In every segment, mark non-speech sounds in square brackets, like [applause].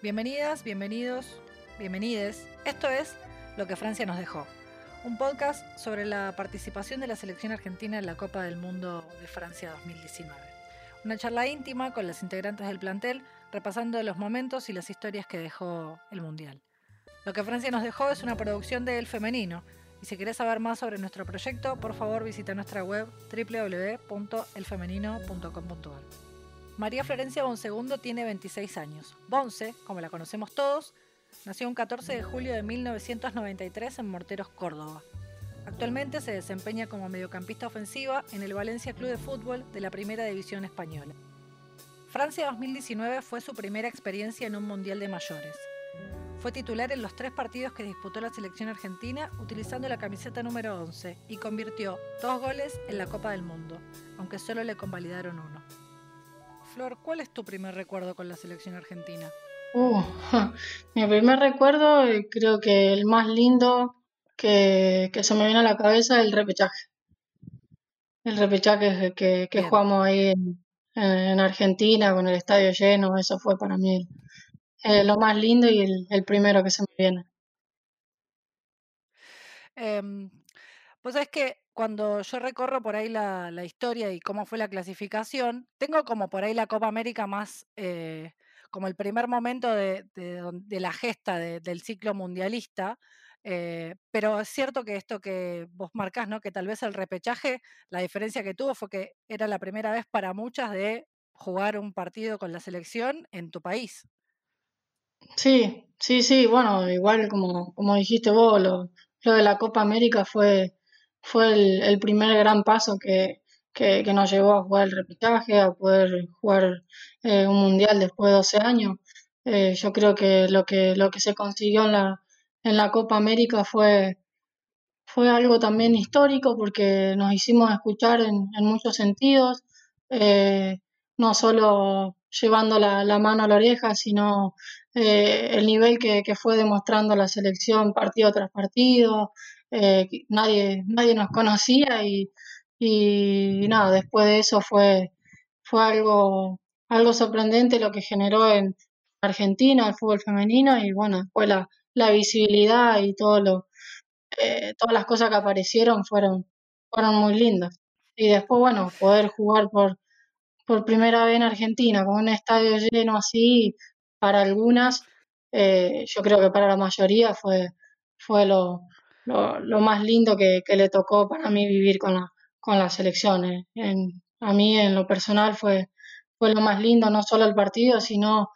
Bienvenidas, bienvenidos, bienvenides. Esto es Lo que Francia nos dejó, un podcast sobre la participación de la selección argentina en la Copa del Mundo de Francia 2019. Una charla íntima con las integrantes del plantel, repasando los momentos y las historias que dejó el Mundial. Lo que Francia nos dejó es una producción de El Femenino, y si querés saber más sobre nuestro proyecto, por favor visita nuestra web www.elfemenino.com.ar. María Florencia Bonsegundo tiene 26 años. Bonce, como la conocemos todos, nació un 14 de julio de 1993 en Morteros, Córdoba. Actualmente se desempeña como mediocampista ofensiva en el Valencia Club de Fútbol de la Primera División Española. Francia 2019 fue su primera experiencia en un Mundial de Mayores. Fue titular en los tres partidos que disputó la selección argentina utilizando la camiseta número 11 y convirtió dos goles en la Copa del Mundo, aunque solo le convalidaron uno. Flor, ¿cuál es tu primer recuerdo con la selección argentina? Uh, mi primer recuerdo, creo que el más lindo que, se me viene a la cabeza es el repechaje. El repechaje que, que jugamos ahí en, Argentina con el estadio lleno, eso fue para mí eh, lo más lindo y el, primero que se me viene. Eh, pues es que cuando yo recorro por ahí la, historia y cómo fue la clasificación, tengo como por ahí la Copa América más eh, como el primer momento de, la gesta del ciclo mundialista. Eh, pero es cierto que esto que vos marcás, ¿no? Que tal vez el repechaje, la diferencia que tuvo fue que era la primera vez para muchas de jugar un partido con la selección en tu país. Sí, sí, sí, bueno, igual como, como dijiste vos, lo, lo de la Copa América fue fue el, primer gran paso que, nos llevó a jugar el repechaje, a poder jugar eh, un mundial después de 12 años. Eh, yo creo que lo que lo que se consiguió en la, en la Copa América fue, fue algo también histórico porque nos hicimos escuchar en, muchos sentidos, eh, no solo llevando la, la, mano a la oreja, sino el nivel que, que, fue demostrando la selección partido tras partido, eh, nadie, nadie nos conocía y, y nada, después de eso fue, fue algo, algo sorprendente lo que generó en Argentina el fútbol femenino y bueno, después la, la visibilidad y todo lo, eh, todas las cosas que aparecieron fueron, fueron muy lindas. Y después, bueno, poder jugar por, por primera vez en Argentina con un estadio lleno así, para algunas, eh, yo creo que para la mayoría fue, fue lo, lo, más lindo que, le tocó para mí vivir con la, con las selecciones. En, a mí en lo personal fue, fue lo más lindo, no solo el partido, sino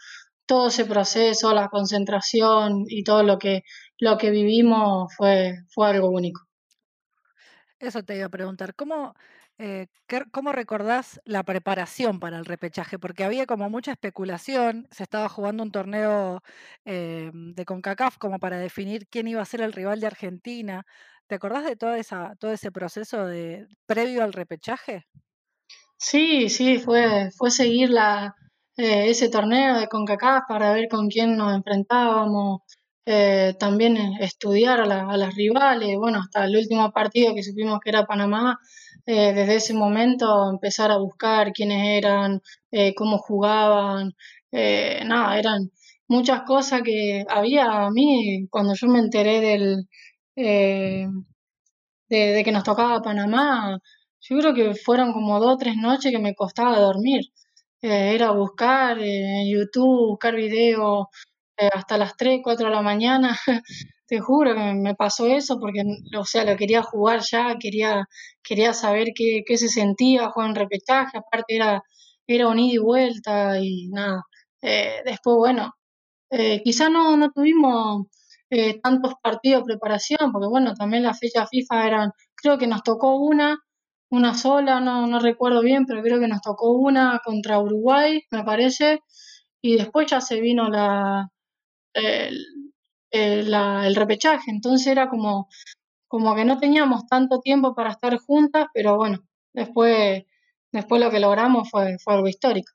todo ese proceso, la concentración y todo lo que, lo que vivimos fue, fue algo único. Eso te iba a preguntar, ¿cómo, eh, ¿cómo recordás la preparación para el repechaje? Porque había como mucha especulación, se estaba jugando un torneo eh, de CONCACAF como para definir quién iba a ser el rival de Argentina. ¿Te acordás de toda esa, todo ese proceso de, previo al repechaje? Sí, sí, fue, fue seguir la, eh, ese torneo de CONCACAF para ver con quién nos enfrentábamos, también estudiar a, a, las rivales, bueno, hasta el último partido que supimos que era Panamá, eh, desde ese momento empezar a buscar quiénes eran, eh, cómo jugaban, eh, nada, eran muchas cosas que había a mí cuando yo me enteré del, de, que nos tocaba Panamá, yo creo que fueron como dos o tres noches que me costaba dormir. era buscar en YouTube, buscar videos hasta las 3, 4 de la mañana [laughs] te juro que me pasó eso porque, o sea, lo quería jugar ya, quería, quería saber qué, qué se sentía jugar en repechaje, aparte era, era un ida y vuelta y nada. Eh, después, bueno, eh, quizá no, no tuvimos eh, tantos partidos de preparación, porque bueno, también las fechas FIFA eran, creo que nos tocó una, una sola, no, no recuerdo bien, pero creo que nos tocó una contra Uruguay, me parece, y después ya se vino la, el repechaje. Entonces era como, como que no teníamos tanto tiempo para estar juntas, pero bueno, después, después lo que logramos fue, fue algo histórico.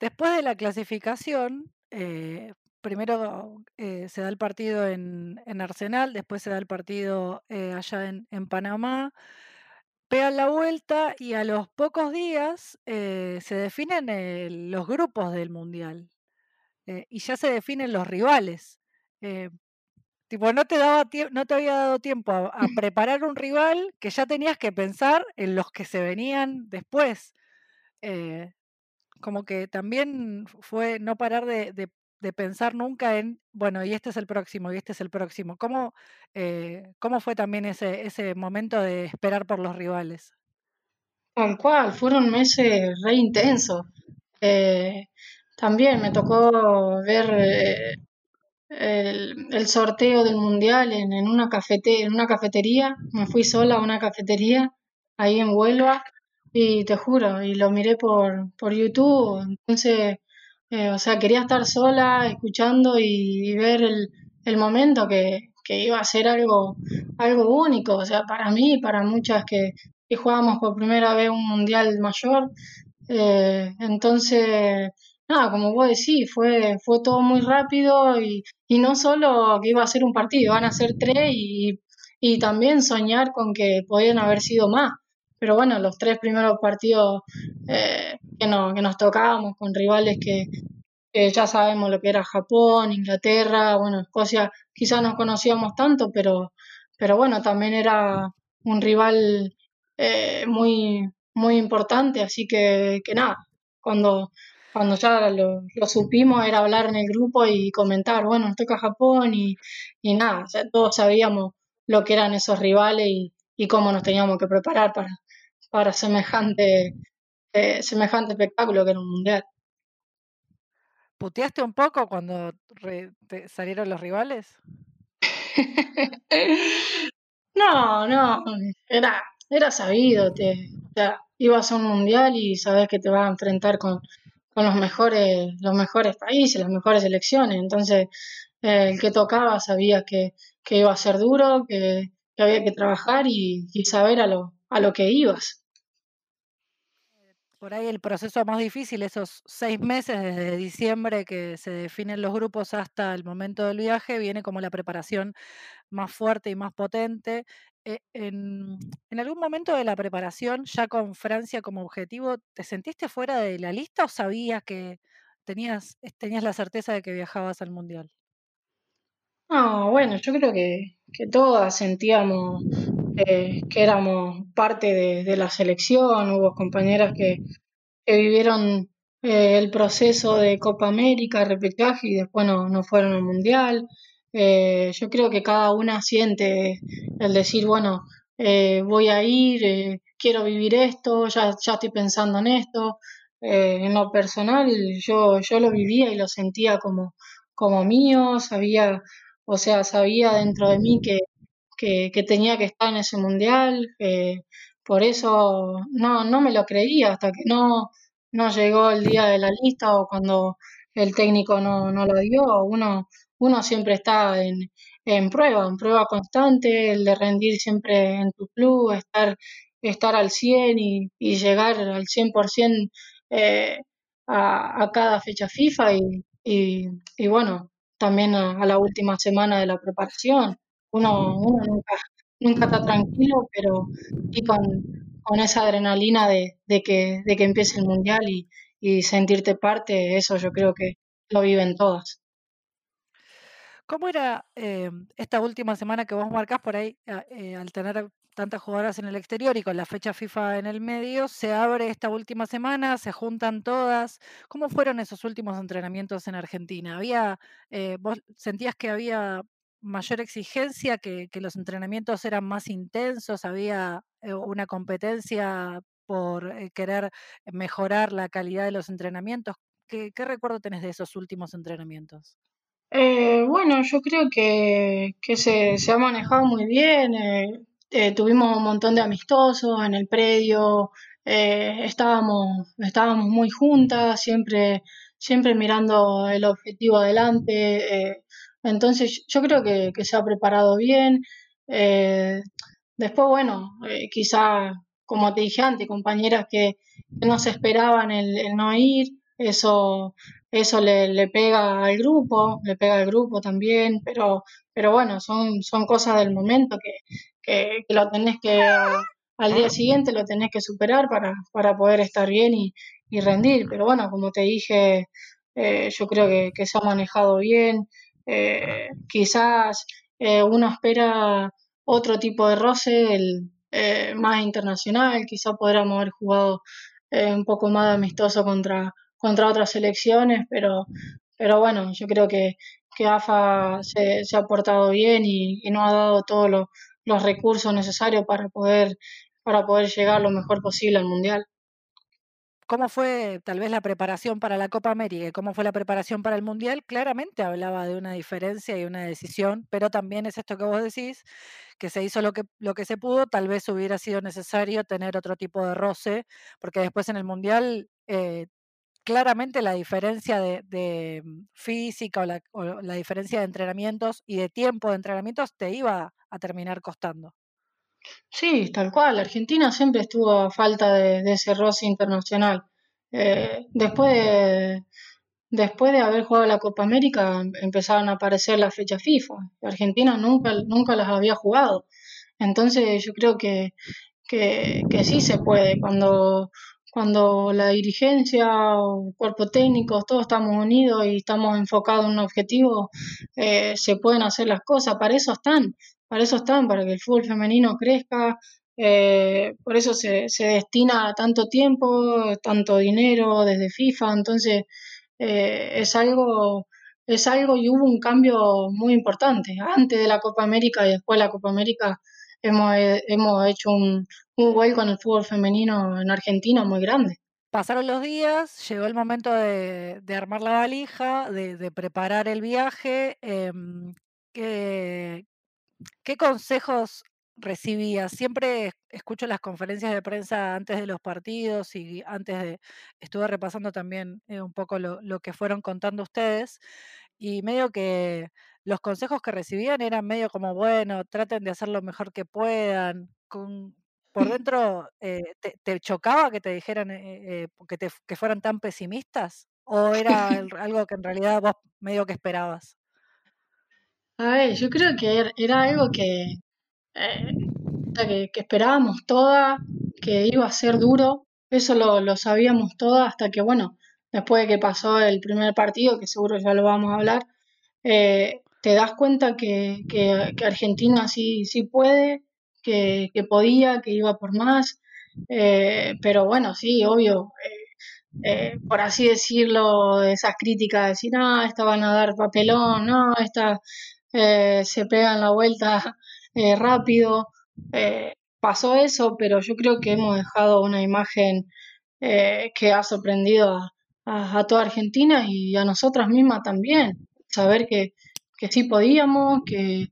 Después de la clasificación, eh, primero eh, se da el partido en, Arsenal, después se da el partido allá en, en, Panamá, pegan la vuelta y a los pocos días eh, se definen eh, los grupos del mundial eh, y ya se definen los rivales. tipo, no te, daba no te había dado tiempo a, [laughs] preparar un rival que ya tenías que pensar en los que se venían después. como que también fue no parar de, de pensar nunca en, bueno, y este es el próximo, y este es el próximo. ¿Cómo, eh, cómo fue también ese, ese momento de esperar por los rivales? Tal cual, fueron meses re intensos. Eh, también me tocó ver eh, el, sorteo del mundial en, en, una cafete, en una cafetería. Me fui sola a una cafetería ahí en Huelva y te juro, y lo miré por, por YouTube. Entonces eh, o sea, quería estar sola, escuchando y, ver el, momento que, iba a ser algo, algo único. O sea, para mí, para muchas que, que jugábamos por primera vez un mundial mayor. Eh, entonces, nada, como vos decís, fue, fue todo muy rápido y, no solo que iba a ser un partido, van a ser tres y, también soñar con que podían haber sido más. Pero bueno, los tres primeros partidos eh, que, que nos tocábamos con rivales que, ya sabemos lo que era Japón, Inglaterra, bueno, Escocia, quizás no conocíamos tanto, pero, pero bueno, también era un rival eh, muy, muy importante, así que, que nada, cuando, cuando ya lo, supimos era hablar en el grupo y comentar, bueno, nos toca Japón y, y nada, todos sabíamos lo que eran esos rivales y, y cómo nos teníamos que preparar para, para semejante eh, semejante espectáculo que era un mundial. ¿Puteaste un poco cuando salieron los rivales? [laughs] no, no, era, era sabido, te, ibas a un mundial y sabes que te vas a enfrentar con, los mejores, los mejores países, las mejores selecciones, entonces eh, el que tocaba sabía que, iba a ser duro, que, había que trabajar y, y saber a lo, a lo que ibas por ahí el proceso más difícil, esos seis meses desde diciembre que se definen los grupos hasta el momento del viaje, viene como la preparación más fuerte y más potente. Eh, en, algún momento de la preparación, ya con Francia como objetivo, ¿te sentiste fuera de la lista o sabías que tenías, tenías la certeza de que viajabas al Mundial? No, bueno, yo creo que, que todas sentíamos eh, que éramos parte de, la selección, hubo compañeras que, vivieron eh, el proceso de Copa América, repechaje y después no, fueron al Mundial. Eh, yo creo que cada una siente el decir, bueno, voy a ir, quiero vivir esto, ya, ya estoy pensando en esto. en lo personal, yo, yo lo vivía y lo sentía como, como mío, sabía, o sea, sabía dentro de mí que, que, tenía que estar en ese mundial. por eso no, no me lo creía hasta que no, no llegó el día de la lista o cuando el técnico no, no lo dio. Uno, uno siempre está en, en prueba, en prueba constante, el de rendir siempre en tu club, estar, estar al 100 y, y llegar al 100% eh, a, a cada fecha FIFA y, y, y bueno, también a, la última semana de la preparación uno, uno nunca, nunca está tranquilo, pero sí con, esa adrenalina de, que, de que empiece el mundial y, sentirte parte, eso yo creo que lo viven todas. ¿Cómo era eh, esta última semana que vos marcás por ahí, eh, al tener tantas jugadoras en el exterior y con la fecha FIFA en el medio, se abre esta última semana, se juntan todas? ¿Cómo fueron esos últimos entrenamientos en Argentina? ¿Había, eh, vos sentías que había mayor exigencia, que, los entrenamientos eran más intensos, había una competencia por querer mejorar la calidad de los entrenamientos. ¿Qué, recuerdo tenés de esos últimos entrenamientos? Eh, bueno, yo creo que, se, ha manejado muy bien. tuvimos un montón de amistosos en el predio. estábamos, estábamos muy juntas, siempre, siempre mirando el objetivo adelante. Entonces yo creo que, se ha preparado bien. Eh, después, bueno, eh, quizá, como te dije antes, compañeras que, no se esperaban el, no ir, eso, eso le, pega al grupo, le pega al grupo también, pero, pero bueno, son, son cosas del momento que, que, lo tenés que al día siguiente lo tenés que superar para, para poder estar bien y, rendir. Pero bueno, como te dije, eh, yo creo que, se ha manejado bien. Eh, quizás eh, uno espera otro tipo de roce, el, más internacional, quizás podríamos haber jugado un poco más amistoso contra, contra otras selecciones, pero, pero bueno, yo creo que, que AFA se, ha portado bien y, y nos ha dado todos los recursos necesarios para poder, para poder llegar lo mejor posible al Mundial. ¿Cómo fue tal vez la preparación para la Copa América cómo fue la preparación para el Mundial? Claramente hablaba de una diferencia y una decisión, pero también es esto que vos decís, que se hizo lo que, lo que se pudo, tal vez hubiera sido necesario tener otro tipo de roce, porque después en el Mundial eh, claramente la diferencia de, mm, física o la, o la diferencia de entrenamientos y de tiempo de entrenamientos te iba a terminar costando. Sí, tal cual. Argentina siempre estuvo a falta de, ese roce internacional. Eh, después, de, después de haber jugado la Copa América, empezaron a aparecer las fechas FIFA. Argentina nunca, nunca las había jugado. Entonces yo creo que, que, que sí se puede. Cuando, cuando la dirigencia o cuerpo técnico, todos estamos unidos y estamos enfocados en un objetivo, eh, se pueden hacer las cosas. Para eso están para eso están, para que el fútbol femenino crezca, eh, por eso se, se, destina tanto tiempo, tanto dinero desde FIFA, entonces eh, es algo es algo y hubo un cambio muy importante. Antes de la Copa América y después de la Copa América hemos, hemos hecho un, un vuelco en el fútbol femenino en Argentina muy grande. Pasaron los días, llegó el momento de, armar la valija, de, de preparar el viaje. Eh, ¿Qué consejos recibías? Siempre escucho las conferencias de prensa antes de los partidos y antes de, estuve repasando también eh, un poco lo, que fueron contando ustedes y medio que los consejos que recibían eran medio como, bueno, traten de hacer lo mejor que puedan. Con, por [laughs] dentro, eh, te, chocaba que te dijeran eh, que, que fueran tan pesimistas? ¿O era [laughs] algo que en realidad vos medio que esperabas? A ver, yo creo que era algo que, eh, que, esperábamos todas, que iba a ser duro, eso lo, sabíamos todas hasta que, bueno, después de que pasó el primer partido, que seguro ya lo vamos a hablar, eh, te das cuenta que, Argentina sí, sí puede, que, podía, que iba por más, eh, pero bueno, sí, obvio, por así decirlo, esas críticas de decir, no, esta van a dar papelón, no, esta eh, se pegan la vuelta [laughs] eh, rápido. Eh, pasó eso, pero yo creo que hemos dejado una imagen que ha sorprendido a, toda Argentina y a nosotras mismas también. Saber que, que sí podíamos, que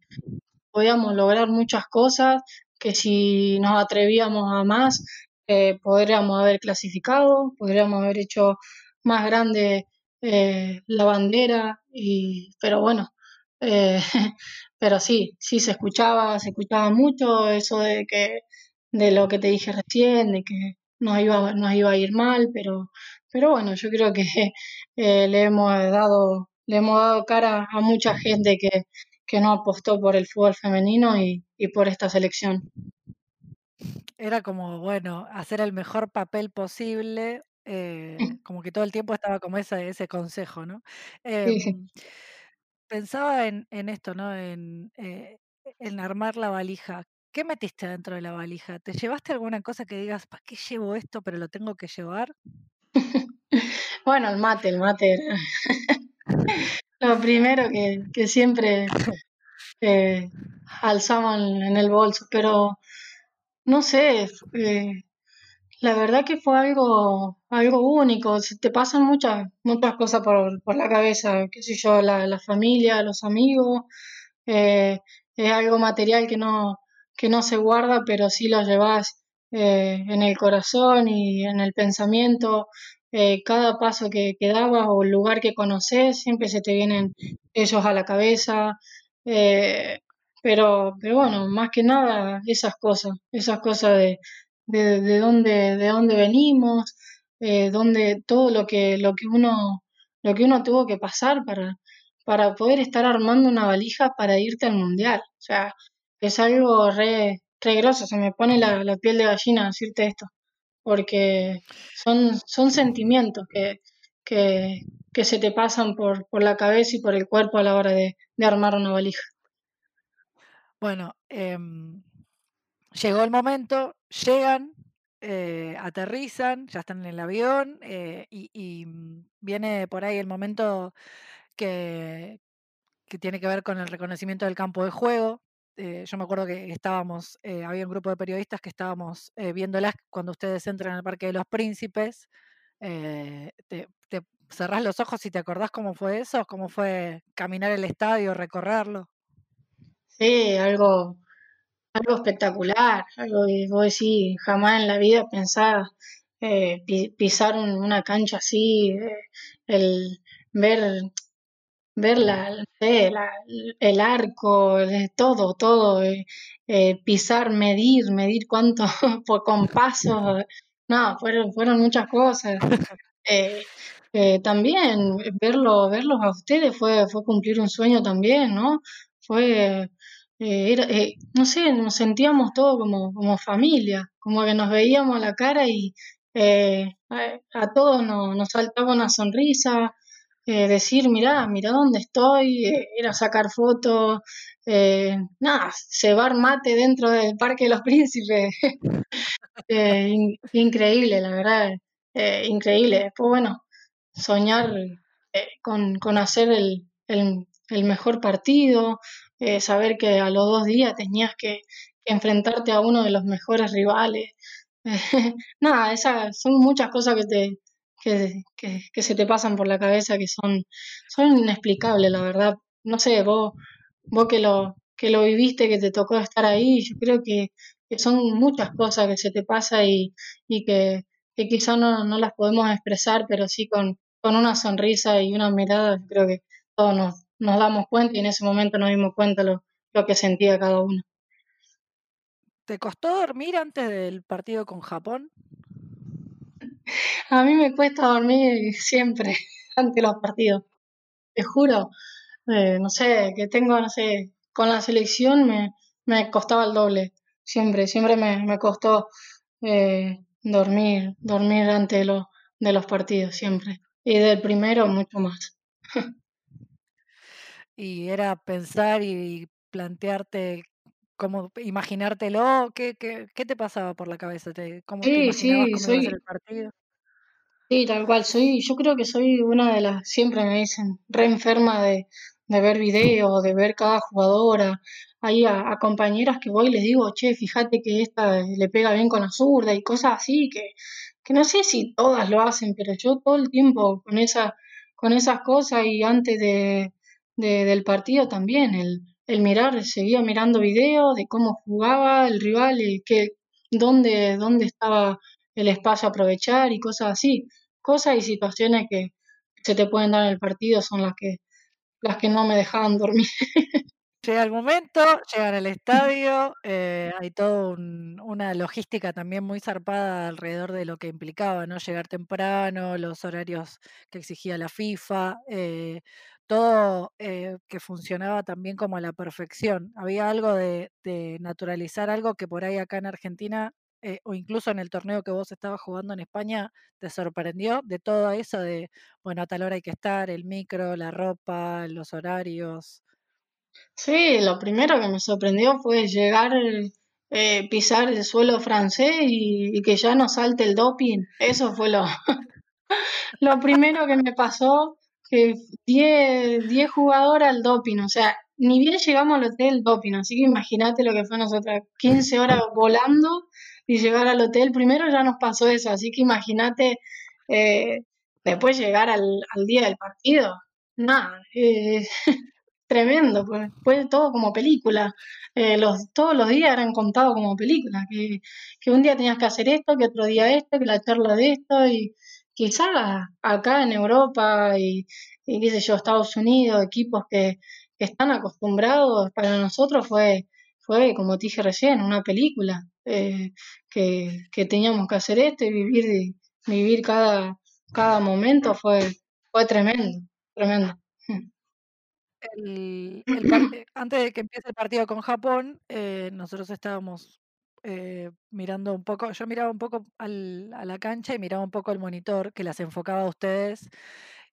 podíamos lograr muchas cosas, que si nos atrevíamos a más, podríamos haber clasificado, podríamos haber hecho más grande la bandera, y, pero bueno, eh, [laughs] pero sí, sí se escuchaba, se escuchaba mucho eso de que, de lo que te dije recién, de que nos iba, nos iba a ir mal, pero, pero bueno, yo creo que [laughs] eh, le hemos dado, le hemos dado cara a mucha gente que, que no apostó por el fútbol femenino y, y por esta selección. Era como, bueno, hacer el mejor papel posible, eh, [laughs] como que todo el tiempo estaba como ese, ese consejo, ¿no? Em, Pensaba en, en esto, ¿no? En, eh, en armar la valija. ¿Qué metiste dentro de la valija? ¿Te llevaste alguna cosa que digas, ¿para qué llevo esto, pero lo tengo que llevar? [laughs] bueno, el mate, el mate [laughs] lo primero que, siempre eh, alzamos en el bolso, pero no sé, eh, la verdad que fue algo, algo único. te pasan muchas, muchas cosas por, por la cabeza, qué sé yo, la, la familia, los amigos. Eh, es algo material que no, que no se guarda, pero sí lo llevas eh, en el corazón y en el pensamiento. Eh, cada paso que, que dabas o el lugar que conoces, siempre se te vienen ellos a la cabeza. pero, pero bueno, más que nada esas cosas, esas cosas de, de, de dónde, de dónde venimos, eh, dónde, todo lo que, lo que uno, lo que uno tuvo que pasar para, para poder estar armando una valija para irte al mundial. O sea, es algo re, re se me pone la, piel de gallina decirte esto, porque son, son sentimientos que, que, que se te pasan por, por la cabeza y por el cuerpo a la hora de, armar una valija. Bueno, em, llegó el momento, llegan, eh, aterrizan, ya están en el avión eh, y, mm, viene por ahí el momento que, que, tiene que ver con el reconocimiento del campo de juego. Eh, yo me acuerdo que estábamos, había un grupo de periodistas que estábamos viéndolas cuando ustedes entran al Parque de los Príncipes. Te, te, cerrás los ojos y te acordás cómo fue eso, cómo fue caminar el estadio, recorrerlo. Sí, algo, algo espectacular, algo que vos decís, jamás en la vida pensaba eh, pisar una cancha así, eh, el ver, ver la, el arco, todo, todo, eh, pisar, medir, medir cuánto [laughs] por, con pasos, no, fueron, fueron muchas cosas. también verlo, verlos a ustedes fue, fue cumplir un sueño también, ¿no? Fue eh, era, eh, no sé, nos sentíamos todos como, como familia, como que nos veíamos a la cara y eh, a, todos nos, nos, saltaba una sonrisa, decir, mirá, mirá dónde estoy, era sacar fotos, nada, cebar mate dentro del Parque de los Príncipes. [laughs] increíble, la verdad, increíble. Después, bueno, soñar con, con hacer el, el, el mejor partido, eh, saber que a los dos días tenías que, enfrentarte a uno de los mejores rivales. [laughs] nada, esas son muchas cosas que te que, se te pasan por la cabeza que son, son inexplicables, la verdad. No sé, vos, vos que lo, que lo viviste, que te tocó estar ahí, yo creo que, son muchas cosas que se te pasan y, y que, que quizás no, no las podemos expresar, pero sí con, con una sonrisa y una mirada, yo creo que todos nos, nos damos cuenta y en ese momento nos dimos cuenta lo, lo que sentía cada uno. ¿Te costó dormir antes del partido con Japón? A mí me cuesta dormir siempre [laughs] ante los partidos. Te juro, eh, no sé, que tengo, no sé, con la selección me, me costaba el doble. Siempre, siempre me, me costó eh, dormir, dormir antes de, de los partidos, siempre. Y del primero mucho más. y era pensar y plantearte cómo imaginártelo, ¿qué, qué, qué te pasaba por la cabeza? ¿Te, ¿Cómo te imaginabas cómo iba a ser el partido? Sí, tal cual, soy, yo creo que soy una de las, siempre me dicen, re enferma de, de ver videos, de ver cada jugadora. Hay a, compañeras que voy y les digo, che, fíjate que esta le pega bien con la zurda y cosas así, que, que no sé si todas lo hacen, pero yo todo el tiempo con esa, con esas cosas y antes de, del partido también, el, el mirar, seguía mirando videos de cómo jugaba el rival, y que, dónde, dónde estaba el espacio a aprovechar y cosas así. Cosas y situaciones que se te pueden dar en el partido son las que, las que no me dejaban dormir. [laughs] Llega el momento, llegan al estadio, eh, hay toda una logística también muy zarpada alrededor de lo que implicaba, ¿no? Llegar temprano, los horarios que exigía la FIFA, eh, todo eh, que funcionaba también como a la perfección. Había algo de, naturalizar algo que por ahí acá en Argentina, eh, o incluso en el torneo que vos estabas jugando en España, te sorprendió de todo eso de, bueno, a tal hora hay que estar, el micro, la ropa, los horarios. Sí, lo primero que me sorprendió fue llegar, eh, pisar el suelo francés y, y, que ya no salte el doping. Eso fue lo, [laughs] lo primero que me pasó que 10, 10 jugadoras al doping, o sea, ni bien llegamos al hotel doping, así que imagínate lo que fue nosotras, 15 horas volando y llegar al hotel, primero ya nos pasó eso, así que imagínate eh, después llegar al, día del partido, nada, eh, [laughs] tremendo, pues fue todo como película, eh, los, todos los días eran contados como película, que, que un día tenías que hacer esto, que otro día esto, que la charla de esto y quizás acá en Europa y, qué sé yo, Estados Unidos, equipos que, están acostumbrados, para nosotros fue, fue, como te dije recién, una película, eh, que, teníamos que hacer esto y vivir, vivir cada, cada momento fue, fue tremendo, tremendo. [clears throat] antes de que empiece el partido con Japón, eh, nosotros estábamos eh, mirando un poco, yo miraba un poco al- a la cancha y miraba un poco el monitor que las enfocaba a ustedes.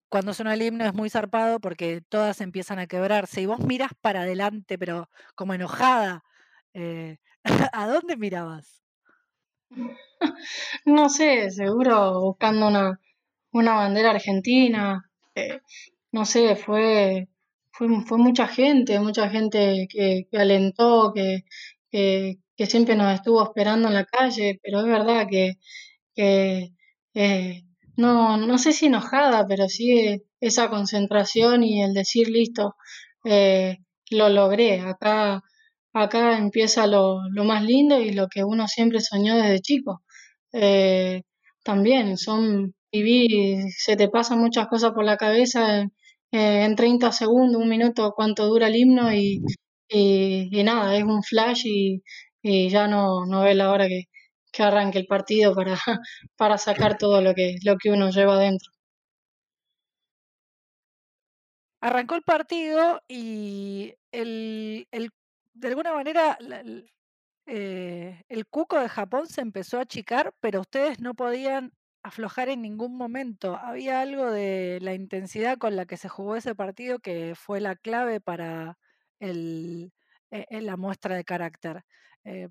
Cuando suena el himno es muy zarpado porque todas empiezan a quebrarse y vos miras para adelante, pero como enojada. eh, [laughs] ¿A dónde mirabas? No sé, seguro buscando una, una bandera argentina. eh, no sé, fue, fue, fue mucha gente, mucha gente que, que alentó, que, que, que siempre nos estuvo esperando en la calle, pero es verdad que, que eh, no, no sé si enojada, pero sí esa concentración y el decir listo, eh, lo logré, acá, acá empieza lo, lo más lindo y lo que uno siempre soñó desde chico. Eh, también son vivir, se te pasan muchas cosas por la cabeza en, eh, en 30 segundos, un minuto, cuánto dura el himno y, y, nada, es un flash y, y ya no, no ves la hora que, que arranque el partido para, [laughs] para sacar todo lo que, lo que uno lleva adentro. Arrancó el partido y el, el- de alguna manera eh, el cuco de Japón se empezó a achicar, pero ustedes no podían aflojar en ningún momento. Había algo de la intensidad con la que se jugó ese partido que fue la clave para eh, eh, la muestra de carácter. Eh,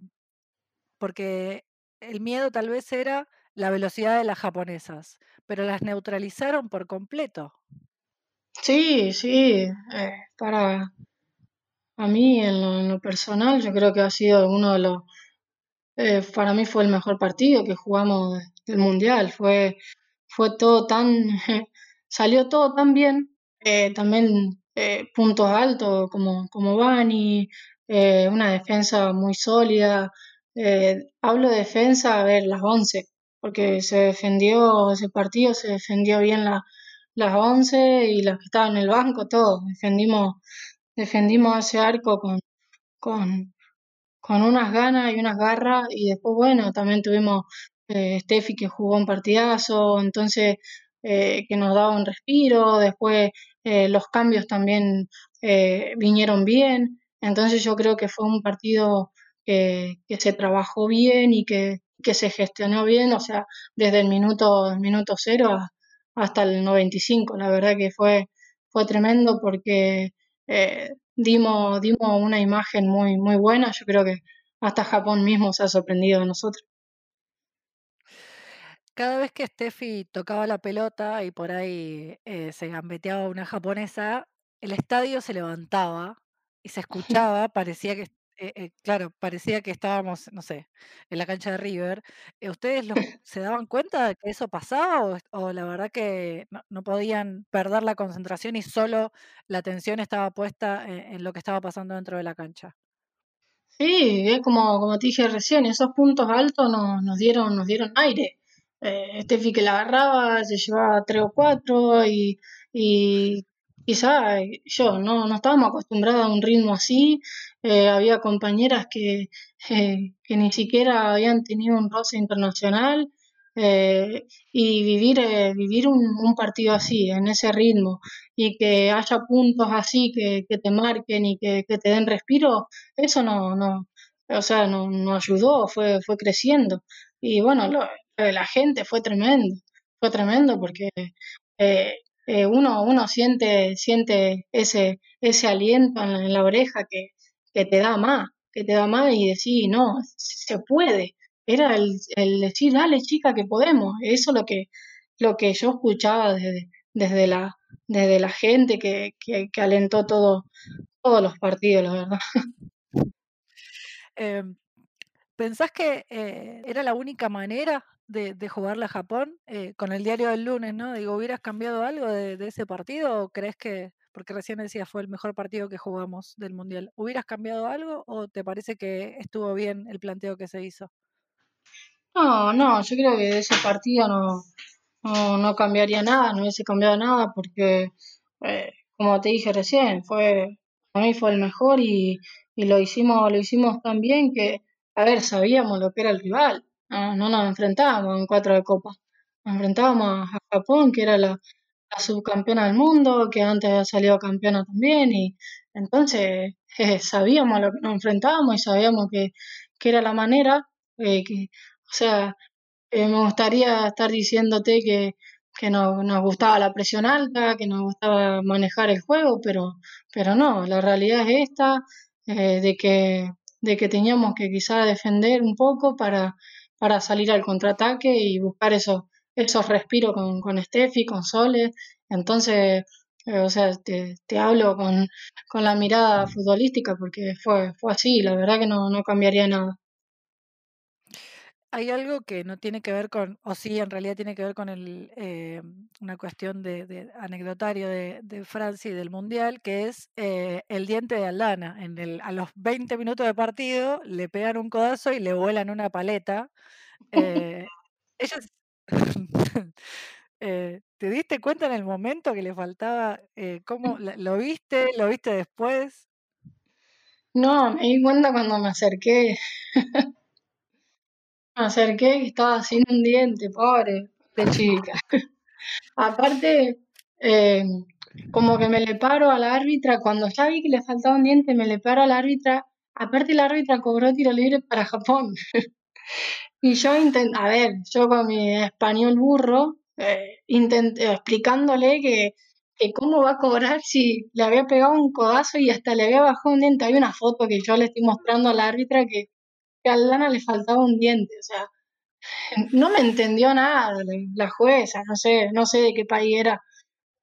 porque el miedo tal vez era la velocidad de las japonesas, pero las neutralizaron por completo. Sí, sí, eh, para a mí en lo, en lo personal yo creo que ha sido uno de los, eh, para mí fue el mejor partido que jugamos del Mundial, fue, fue todo tan, [laughs] salió todo tan bien, eh, también eh, puntos altos como, como Bani, eh, una defensa muy sólida, eh, hablo de defensa, a ver, las 11 porque se defendió ese partido, se defendió bien la, las 11 y las que estaban en el banco, todos, defendimos, defendimos ese arco con, con, con unas ganas y unas garras y después, bueno, también tuvimos eh, Steffi que jugó un partidazo, entonces eh, que nos daba un respiro, después eh, los cambios también vinieron bien, entonces yo creo que fue un partido que, que se trabajó bien y que, que se gestionó bien, o sea, desde el minuto, el minuto cero hasta el 95, la verdad que fue, fue tremendo porque eh, dimos, dimos una imagen muy, muy buena. Yo creo que hasta Japón mismo se ha sorprendido de nosotros. Cada vez que Steffi tocaba la pelota y por ahí eh, se gambeteaba una japonesa, el estadio se levantaba y se [laughs] escuchaba, parecía que, eh, eh, claro, parecía que estábamos, no sé, en la cancha de River. Eh, ¿Ustedes [laughs] se daban cuenta de que eso pasaba o, o la verdad que no, no podían perder la concentración y solo la atención estaba puesta en, en lo que estaba pasando dentro de la cancha? Sí, es como, como te dije recién, esos puntos altos nos, nos dieron, nos dieron aire. Eh, Steffi que la agarraba, se llevaba tres o cuatro y, y quizá yo no, no estábamos acostumbrados a un ritmo así. Eh, había compañeras que, eh, que ni siquiera habían tenido un roce internacional eh, y vivir, vivir un, partido así, en ese ritmo y que haya puntos así que, que te marquen y que, que te den respiro eso no, no, o sea, no, no ayudó, fue, fue creciendo. Y bueno, lo, de la gente fue tremendo, fue tremendo porque uno, uno siente, siente ese, ese aliento en la, en la oreja que, que te da más, que te da más y decir, no, se puede. Era el, decir, dale chica que podemos. Eso es lo que, lo que yo escuchaba desde, desde la, desde la gente que, que, alentó todo, todos los partidos, la verdad. Em, ¿Pensás que eh, era la única manera de, de jugarle a Japón eh, con el diario del lunes, ¿no? Digo, ¿hubieras cambiado algo de, de ese partido o crees que, porque recién decías fue el mejor partido que jugamos del Mundial, ¿hubieras cambiado algo o te parece que estuvo bien el planteo que se hizo? No, no, yo creo que de ese partido no, no, no cambiaría nada, no hubiese cambiado nada porque, eh, como te dije recién, fue, para mí fue el mejor y, y lo hicimos, lo hicimos tan bien que, a ver, sabíamos lo que era el rival, no, no nos enfrentábamos en cuatro de copa, nos enfrentábamos a Japón, que era la, la subcampeona del mundo, que antes había salido campeona también y entonces [laughs] eh, sabíamos lo que nos enfrentábamos y sabíamos que, que era la manera, eh, que, o sea, eh, me gustaría estar diciéndote que, que no, nos gustaba la presión alta, que nos gustaba manejar el juego, pero, pero no, la realidad es esta, de que, de que teníamos que quizá defender un poco para, para salir al contraataque y buscar esos, esos respiros con, con Steffi, con Sole. Entonces, eh, o sea, te, te hablo con, con la mirada futbolística porque fue, fue así, la verdad que no, no cambiaría nada. Hay algo que no tiene que ver con, o sí, en realidad tiene que ver con el, eh, una cuestión de, de anecdotario de, de, Francia y del Mundial, que es eh, el diente de Aldana. En el, a los 20 minutos de partido le pegan un codazo y le vuelan una paleta. [laughs] Eh, ellos, [laughs] eh, ¿Te diste cuenta en el momento que le faltaba? Eh, ¿Cómo [laughs] lo viste? ¿Lo viste después? No, me di cuenta cuando me acerqué. [laughs] me acerqué y estaba sin un diente, pobre de chica. Aparte, eh, como que me le paro a la árbitra, cuando ya vi que le faltaba un diente, me le paro a la árbitra. Aparte, la árbitra cobró tiro libre para Japón. Y yo intenté, a ver, yo con mi español burro, eh, intenté, explicándole que, que cómo va a cobrar si le había pegado un codazo y hasta le había bajado un diente. Hay una foto que yo le estoy mostrando a la árbitra que, que a Lana le faltaba un diente, o sea, no me entendió nada la jueza, no sé, no sé de qué país era,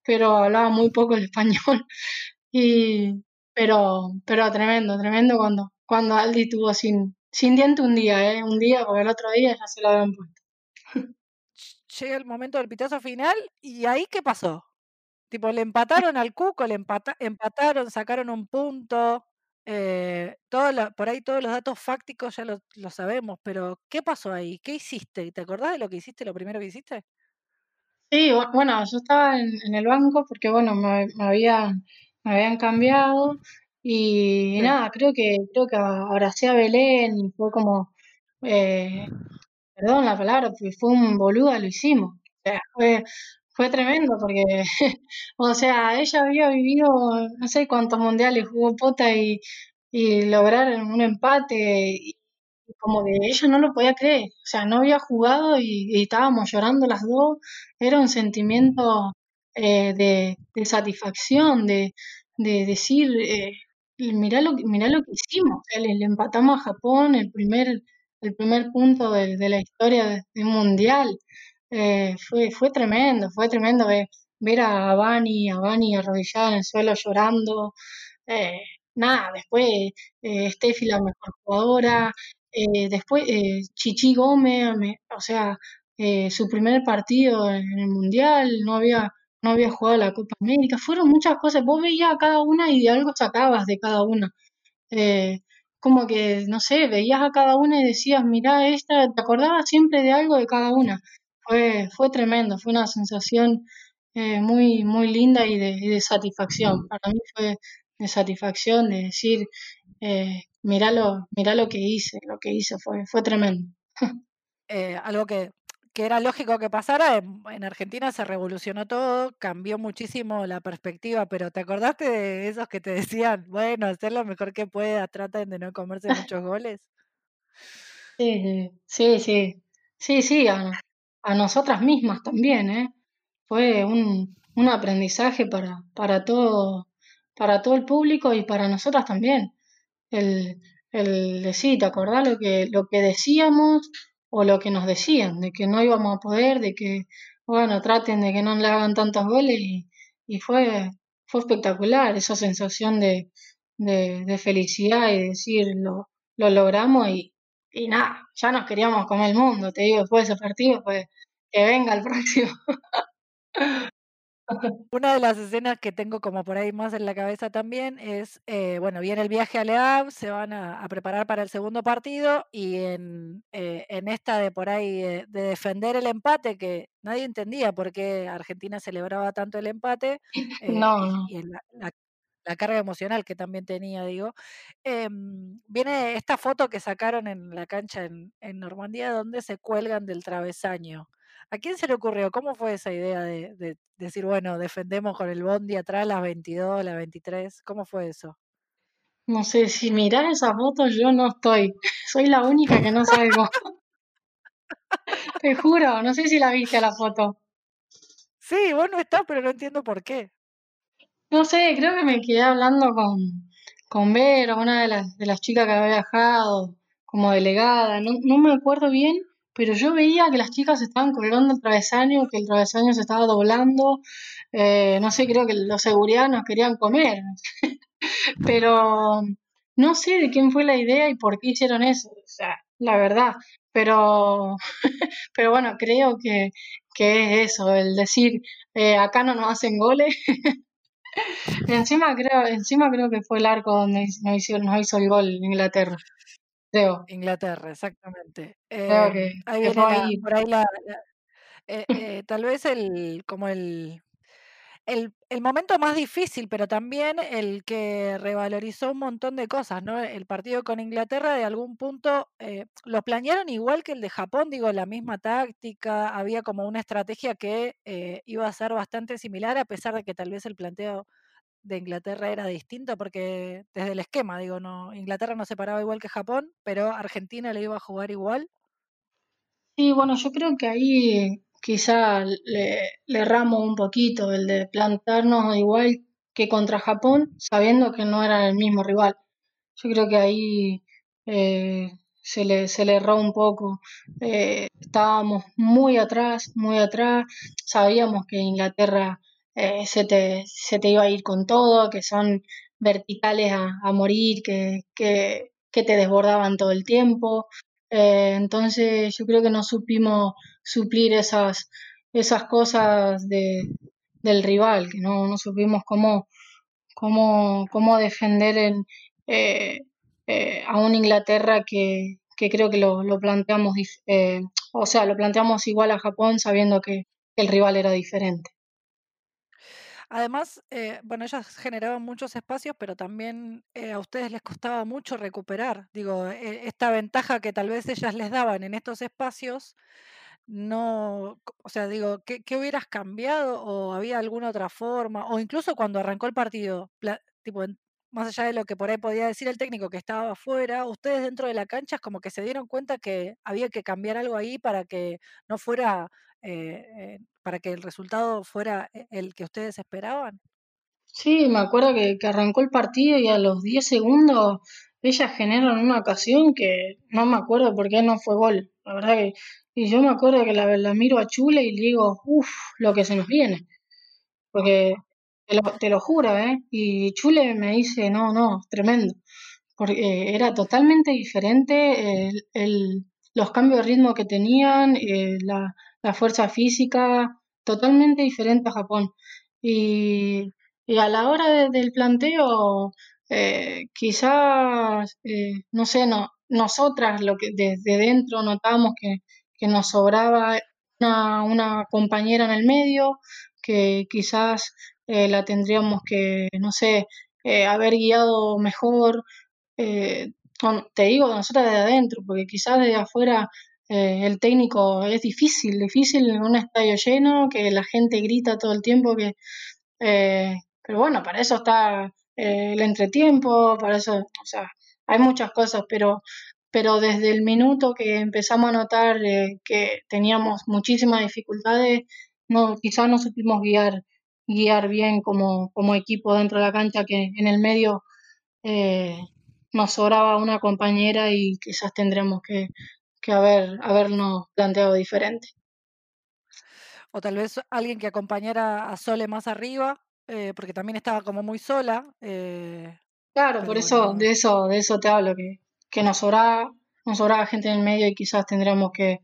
pero hablaba muy poco el [laughs] español. Y, pero, pero tremendo, tremendo cuando, cuando Aldi tuvo sin, sin diente un día, ¿eh? Un día, porque el otro día ya se lo habían puesto. Llega el momento del pitazo final, ¿y ahí qué pasó? Tipo, le empataron al Cuco, le empata, empataron, sacaron un punto. Eh, todo la, por ahí todos los datos fácticos ya lo, lo, sabemos, pero ¿qué pasó ahí? ¿Qué hiciste? ¿Te acordás de lo que hiciste, lo primero que hiciste? Sí, bueno, yo estaba en, en el banco porque, bueno, me, me, había, me habían cambiado y, sí. nada, creo que creo que abracé a Belén y fue como, eh, perdón la palabra, fue un boludo, lo hicimos. O sea, fue, fue tremendo porque, [laughs] o sea, ella había vivido no sé cuántos mundiales jugó Pota y, y lograr un empate y como que ella no lo podía creer, o sea, no había jugado y, y estábamos llorando las dos, era un sentimiento eh, de, de, satisfacción, de, de decir, eh, mirá, lo, mirá lo que hicimos, o le, empatamos a Japón el primer, el primer punto de, de la historia del mundial, eh, fue, fue tremendo, fue tremendo ver, ver a Bani, a Bani arrodillada en el suelo llorando, eh, nada, después eh, Steffi la mejor jugadora, eh, después eh, Chichi Gómez, me, o sea, eh, su primer partido en el Mundial, no había, no había jugado la Copa América, fueron muchas cosas, vos veías a cada una y de algo sacabas de cada una. Eh, como que, no sé, veías a cada una y decías, mirá, esta, te acordabas siempre de algo de cada una. Fue, fue tremendo, fue una sensación eh, muy, muy linda y de, satisfacción. Para mí fue de satisfacción de decir, eh, mirá, lo, lo que hice, lo que hice fue, fue tremendo. [laughs] eh, algo que, que, era lógico que pasara, en, en, Argentina se revolucionó todo, cambió muchísimo la perspectiva, pero ¿te acordaste de esos que te decían, bueno, hacer lo mejor que puedas, traten de no comerse muchos [laughs] goles? Sí, sí, sí, sí, sí, a, a nosotras mismas también, ¿eh? Fue un, un aprendizaje para, para, todo, para todo el público y para nosotras también el, el decir, ¿te acordás lo que, lo que decíamos o lo que nos decían? De que no íbamos a poder, de que, bueno, traten de que no le hagan tantos goles y, fue, fue espectacular esa sensación de, de, de felicidad y decir, lo, lo logramos y, y nada, ya nos queríamos comer el mundo, te digo, después de ese partido, pues que venga el [laughs] próximo. Una de las escenas que tengo como por ahí más en la cabeza también es, eh, bueno, viene el viaje a Le Havre, se van a, a, preparar para el segundo partido y en, eh, en esta de por ahí eh, de defender el empate, que nadie entendía por qué Argentina celebraba tanto el empate [laughs] no. y, y la, la, la, carga emocional que también tenía, digo, em, viene esta foto que sacaron en la cancha en, en Normandía donde se cuelgan del travesaño. ¿A quién se le ocurrió? ¿Cómo fue esa idea de, de, decir, bueno, defendemos con el bondi atrás las 22, las 23? ¿Cómo fue eso? No sé, si mirás esa foto yo no estoy. [laughs] Soy la única que no salgo. [laughs] Te juro, no sé si la viste la foto. Sí, vos no estás, pero no entiendo por qué. No sé, creo que me quedé hablando con, con Vero, una de las, de las chicas que había viajado como delegada. No, no me acuerdo bien, pero yo veía que las chicas estaban colgando el travesaño, que el travesaño se estaba doblando. Eh, no sé, creo que los seguridad nos querían comer. [laughs] pero no sé de quién fue la idea y por qué hicieron eso. O sea, la verdad. Pero, [laughs] pero bueno, creo que, que es eso, el decir, eh, acá no nos hacen goles. [laughs] encima creo, encima creo que fue el arco donde nos hizo, nos hizo el gol Inglaterra. Creo. Inglaterra, exactamente. Creo que, Eh, ahí que viene fue la- ahí. por ahí la, la- eh, [laughs] eh, tal vez el, como el, el, el momento más difícil, pero también el que revalorizó un montón de cosas, ¿no? El partido con Inglaterra de algún punto eh, lo planearon igual que el de Japón, digo, la misma táctica, había como una estrategia que eh, iba a ser bastante similar, a pesar de que tal vez el planteo de Inglaterra era distinto, porque desde el esquema, digo, no, Inglaterra no se paraba igual que Japón, pero Argentina le iba a jugar igual. Sí, bueno, yo creo que ahí quizá le, le erramos un poquito el de plantarnos igual que contra Japón, sabiendo que no era el mismo rival. Yo creo que ahí eh, se le, se le erró un poco. Eh, estábamos muy atrás, muy atrás. Sabíamos que Inglaterra eh, se te, se te iba a ir con todo, que son verticales a, a morir, que, que, que te desbordaban todo el tiempo. Eh, entonces yo creo que no supimos suplir esas, esas cosas de, del rival, que no, no supimos cómo, cómo, cómo defender en, eh, a una Inglaterra que, que creo que lo, lo planteamos, o sea, lo planteamos igual a Japón sabiendo que el rival era diferente. Además, eh, bueno, ellas generaban muchos espacios, pero también eh, a ustedes les costaba mucho recuperar. Digo, eh, esta ventaja que tal vez ellas les daban en estos espacios, no, o sea, digo, ¿qué, qué hubieras cambiado o había alguna otra forma? O incluso cuando arrancó el partido, tipo, más allá de lo que por ahí podía decir el técnico que estaba afuera, ustedes dentro de la cancha es como que se dieron cuenta que había que cambiar algo ahí para que no fuera, eh, eh, para que el resultado fuera e- el que ustedes esperaban. Sí, me acuerdo que, arrancó el partido y a los 10 segundos ellas generan una ocasión que no me acuerdo por qué no fue gol. La verdad que, y yo me acuerdo que la, la miro a Chule y le digo, uff, lo que se nos viene. Porque te lo, te lo juro, ¿eh? Y Chule me dice, no, no, tremendo. Porque era totalmente diferente el, los cambios de ritmo que tenían, eh, la, la fuerza física, totalmente diferente a Japón. Y, y a la hora de- del planteo, eh, quizás, eh, no sé, no, nosotras lo que desde dentro notamos que, que nos sobraba una, una compañera en el medio, que quizás eh, la tendríamos que, no sé, eh, haber guiado mejor eh, te digo nosotros desde adentro, porque quizás desde afuera eh, el técnico es difícil, difícil en un estadio lleno, que la gente grita todo el tiempo, que, eh, pero bueno, para eso está el entretiempo, para eso, o sea, hay muchas cosas, pero, pero desde el minuto que empezamos a notar eh, que teníamos muchísimas dificultades, no, quizás no supimos guiar, guiar bien como, como equipo dentro de la cancha, que en el medio eh, nos sobraba una compañera y quizás tendremos que, que haber, habernos planteado diferente. O tal vez alguien que acompañara a Sole más arriba, eh, porque también estaba como muy sola. eh, Claro, por eso, bueno, de eso, de eso te hablo, que, que nos sobraba, nos sobraba gente en el medio y quizás tendremos que,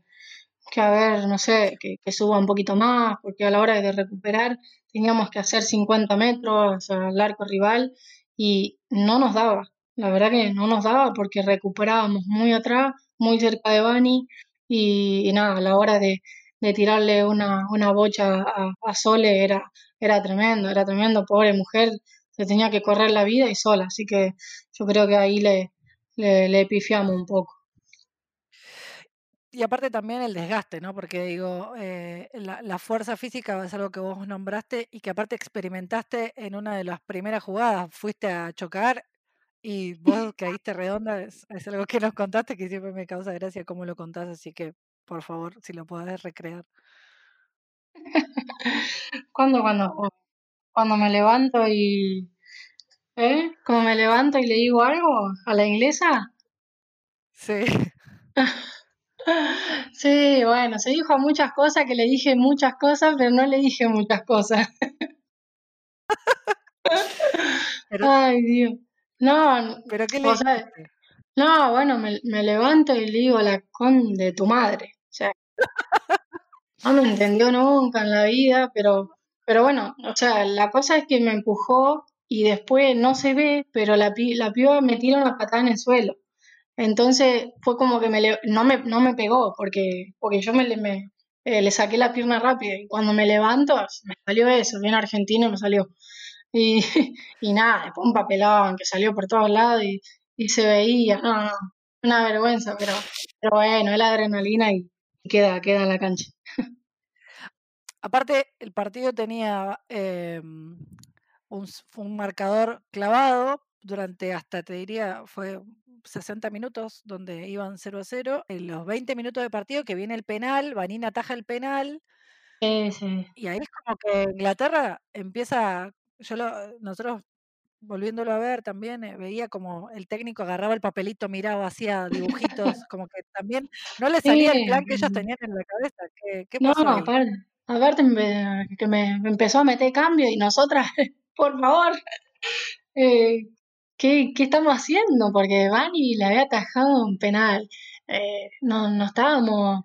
que haber, no sé, que, que suba un poquito más, porque a la hora de recuperar teníamos que hacer 50 metros al arco rival y no nos daba. La verdad que no nos daba porque recuperábamos muy atrás, muy cerca de Bani y, y nada, a la hora de, de tirarle una, una bocha a, a Sole era, era tremendo, era tremendo, pobre mujer, se tenía que correr la vida y sola, así que yo creo que ahí le, le, le pifiamos un poco. Y aparte también el desgaste, ¿no? Porque digo, eh, la, la fuerza física es algo que vos nombraste y que aparte experimentaste en una de las primeras jugadas. Fuiste a chocar Y vos [laughs] caíste redonda, es, es, algo que nos contaste que siempre me causa gracia cómo lo contás, así que por favor, si lo podés recrear. [laughs] cuando, cuando, cuando me levanto y, ¿eh? Cuando me levanto y le digo algo a la inglesa. Sí. [laughs] Sí, bueno, se dijo muchas cosas que le dije muchas cosas, pero no le dije muchas cosas. [laughs] Ay, Dios. No, ¿Pero qué le No, bueno, me, me, levanto y le digo la con de tu madre. O sea, no me entendió nunca en la vida, pero, pero bueno, o sea, la cosa es que me empujó y después no se ve, pero la, la piba me tira una patada en el suelo. Entonces fue como que me no, me, no me pegó, porque, porque yo me, me eh, le saqué la pierna rápido y cuando me levanto me salió eso, bien argentino me salió. Y, [laughs] y nada, después un papelón que salió por todos lados y, y se veía, no, no, una vergüenza, pero, pero bueno, es la adrenalina y, queda, queda en la cancha. Aparte, el partido tenía eh, un, un, marcador clavado durante hasta, te diría, fue 60 minutos donde iban 0 a 0. En los 20 minutos de partido que viene el penal, Vanina ataja el penal. Y ahí es como que Inglaterra empieza, yo lo, nosotros volviéndolo a ver también, eh, veía como el técnico agarraba el papelito, miraba, hacía dibujitos, [laughs] como que también no le salía el plan que ellos tenían en la cabeza. ¿Qué, qué pasó no, aparte, aparte que me, empezó a meter cambio y nosotras, [laughs] por favor, eh, ¿qué, ¿qué, estamos haciendo? Porque Vani le había atajado un penal. Eh, no, no estábamos,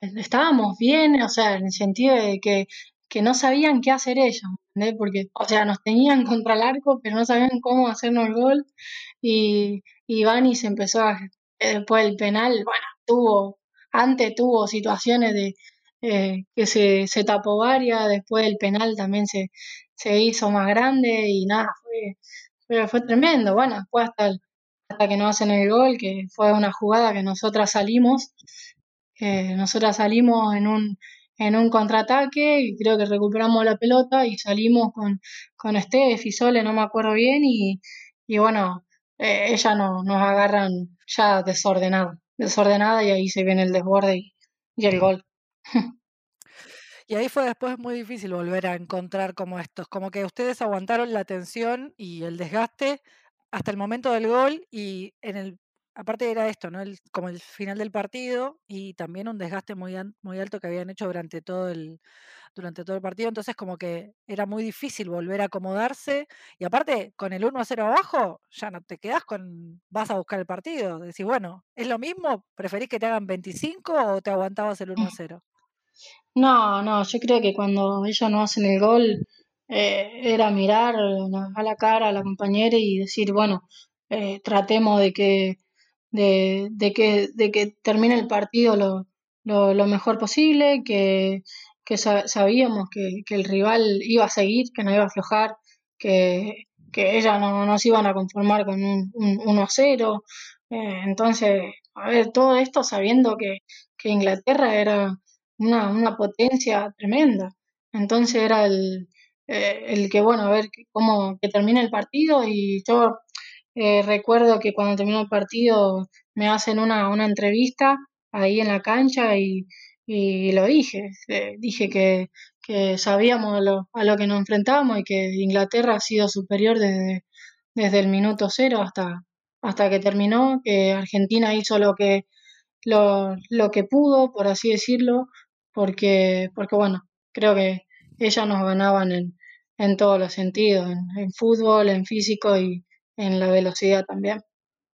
estábamos bien, o sea, en el sentido de que, que no sabían qué hacer ellos, ¿entendés? Porque, o sea, nos tenían [laughs] contra el arco, pero no sabían cómo hacernos el gol. Y, y Vani se empezó a, después del penal, bueno, tuvo, antes tuvo situaciones de eh, que se, se tapó varias, después del penal también se, se hizo más grande y nada, fue pero fue tremendo. Bueno, después hasta, hasta que nos hacen el gol, que fue una jugada que nosotras salimos, nosotras salimos en un, en un contraataque y creo que recuperamos la pelota y salimos con, con Esteves y Sole, no me acuerdo bien, y, y bueno, eh, ella no, nos agarran ya desordenada, desordenada y ahí se viene el desborde y, y el gol. [laughs] Y ahí fue después muy difícil volver a encontrar como estos, como que ustedes aguantaron la tensión y el desgaste hasta el momento del gol y en el aparte era esto, ¿no? El, como el final del partido y también un desgaste muy, muy alto que habían hecho durante todo el durante todo el partido, entonces como que era muy difícil volver a acomodarse y aparte con el 1 a 0 abajo ya no te quedas con vas a buscar el partido, decís, bueno, es lo mismo, preferís que te hagan 25 o te aguantabas el 1 a 0. No, no, yo creo que cuando ellos no hacen el gol eh, era mirar a la cara a la compañera y decir, bueno, eh, tratemos de que, de, de, que, de que termine el partido lo, lo, lo mejor posible, que, que sabíamos que, que, el rival iba a seguir, que no iba a aflojar, que, que ellas no, no se iban a conformar con un, un 1 a 0. Eh, entonces, a ver, todo esto sabiendo que, que Inglaterra era una, una potencia tremenda. Entonces era el, eh, el que, bueno, a ver cómo que termina el partido y yo eh, recuerdo que cuando terminó el partido me hacen una, una entrevista ahí en la cancha y, y lo dije, eh, dije que, que sabíamos a lo, a lo que nos enfrentábamos y que Inglaterra ha sido superior desde, desde el minuto cero hasta, hasta que terminó, que Argentina hizo lo que, lo, lo que pudo, por así decirlo, porque, porque bueno, creo que ellas nos ganaban en, en todos los sentidos, en, fútbol, en físico y en la velocidad también.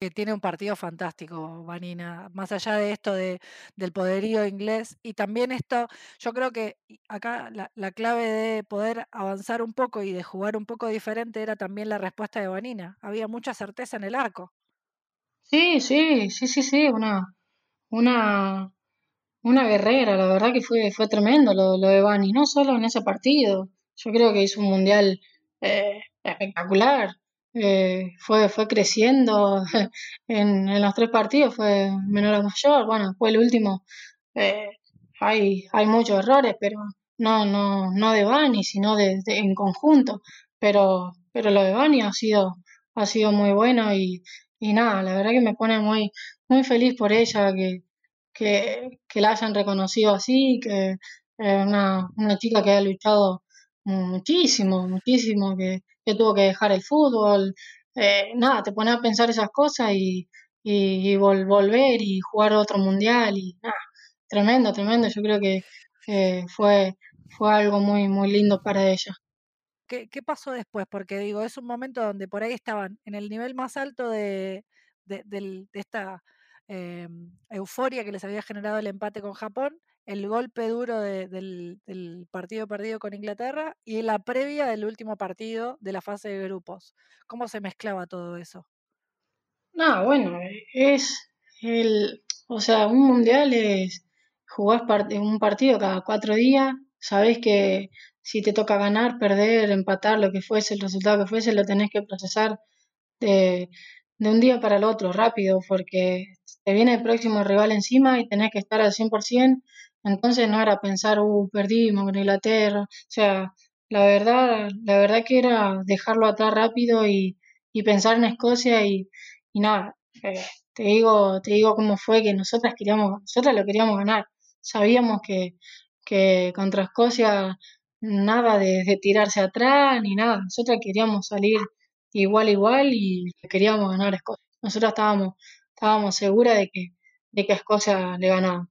Que tiene un partido fantástico, Vanina, más allá de esto de, del poderío inglés y también esto, yo creo que acá la, la, clave de poder avanzar un poco y de jugar un poco diferente era también la respuesta de Vanina, había mucha certeza en el arco. Sí, sí, sí, sí, sí, una, una una guerrera, la verdad que fue, fue tremendo lo, lo de Bani, no solo en ese partido, yo creo que hizo un mundial eh, espectacular, eh, fue, fue creciendo [laughs] en, en, los tres partidos, fue menor a mayor, bueno, fue el último, eh, hay, hay muchos errores, pero no, no, no de Bani, sino de, en conjunto, pero, pero lo de Bani ha sido, ha sido muy bueno y, y nada, la verdad que me pone muy, muy feliz por ella, que, que, que la hayan reconocido así, que es una, una chica que ha luchado muchísimo, muchísimo, que, que tuvo que dejar el fútbol, eh, nada, te pone a pensar esas cosas y, y, y vol- volver y jugar otro mundial y nada, tremendo, tremendo, yo creo que eh, fue, fue algo muy, muy lindo para ella. ¿Qué, qué pasó después? Porque digo, es un momento donde por ahí estaban en el nivel más alto de, de, del- de esta eh, euforia que les había generado el empate con Japón, el golpe duro de- del, partido perdido con Inglaterra y la previa del último partido de la fase de grupos. ¿Cómo se mezclaba todo eso? No, bueno, es el, o sea, un mundial es jugás un partido cada cuatro días, sabés que si te toca ganar, perder, empatar, lo que fuese, el resultado que fuese, lo tenés que procesar de, de un día para el otro, rápido, porque te viene el próximo rival encima y tenés que estar al 100%, entonces no era pensar, uh, perdimos con Inglaterra, o sea, la verdad, la verdad que era dejarlo atrás rápido y, y pensar en Escocia y, y nada, eh, te digo, te digo cómo fue que nosotras queríamos, nosotras lo queríamos ganar, sabíamos que, que contra Escocia nada de, de tirarse atrás ni nada, nosotras queríamos salir igual igual y queríamos ganar a Escocia. Nosotros estábamos, estábamos seguras de que, de que a Escocia le ganaba.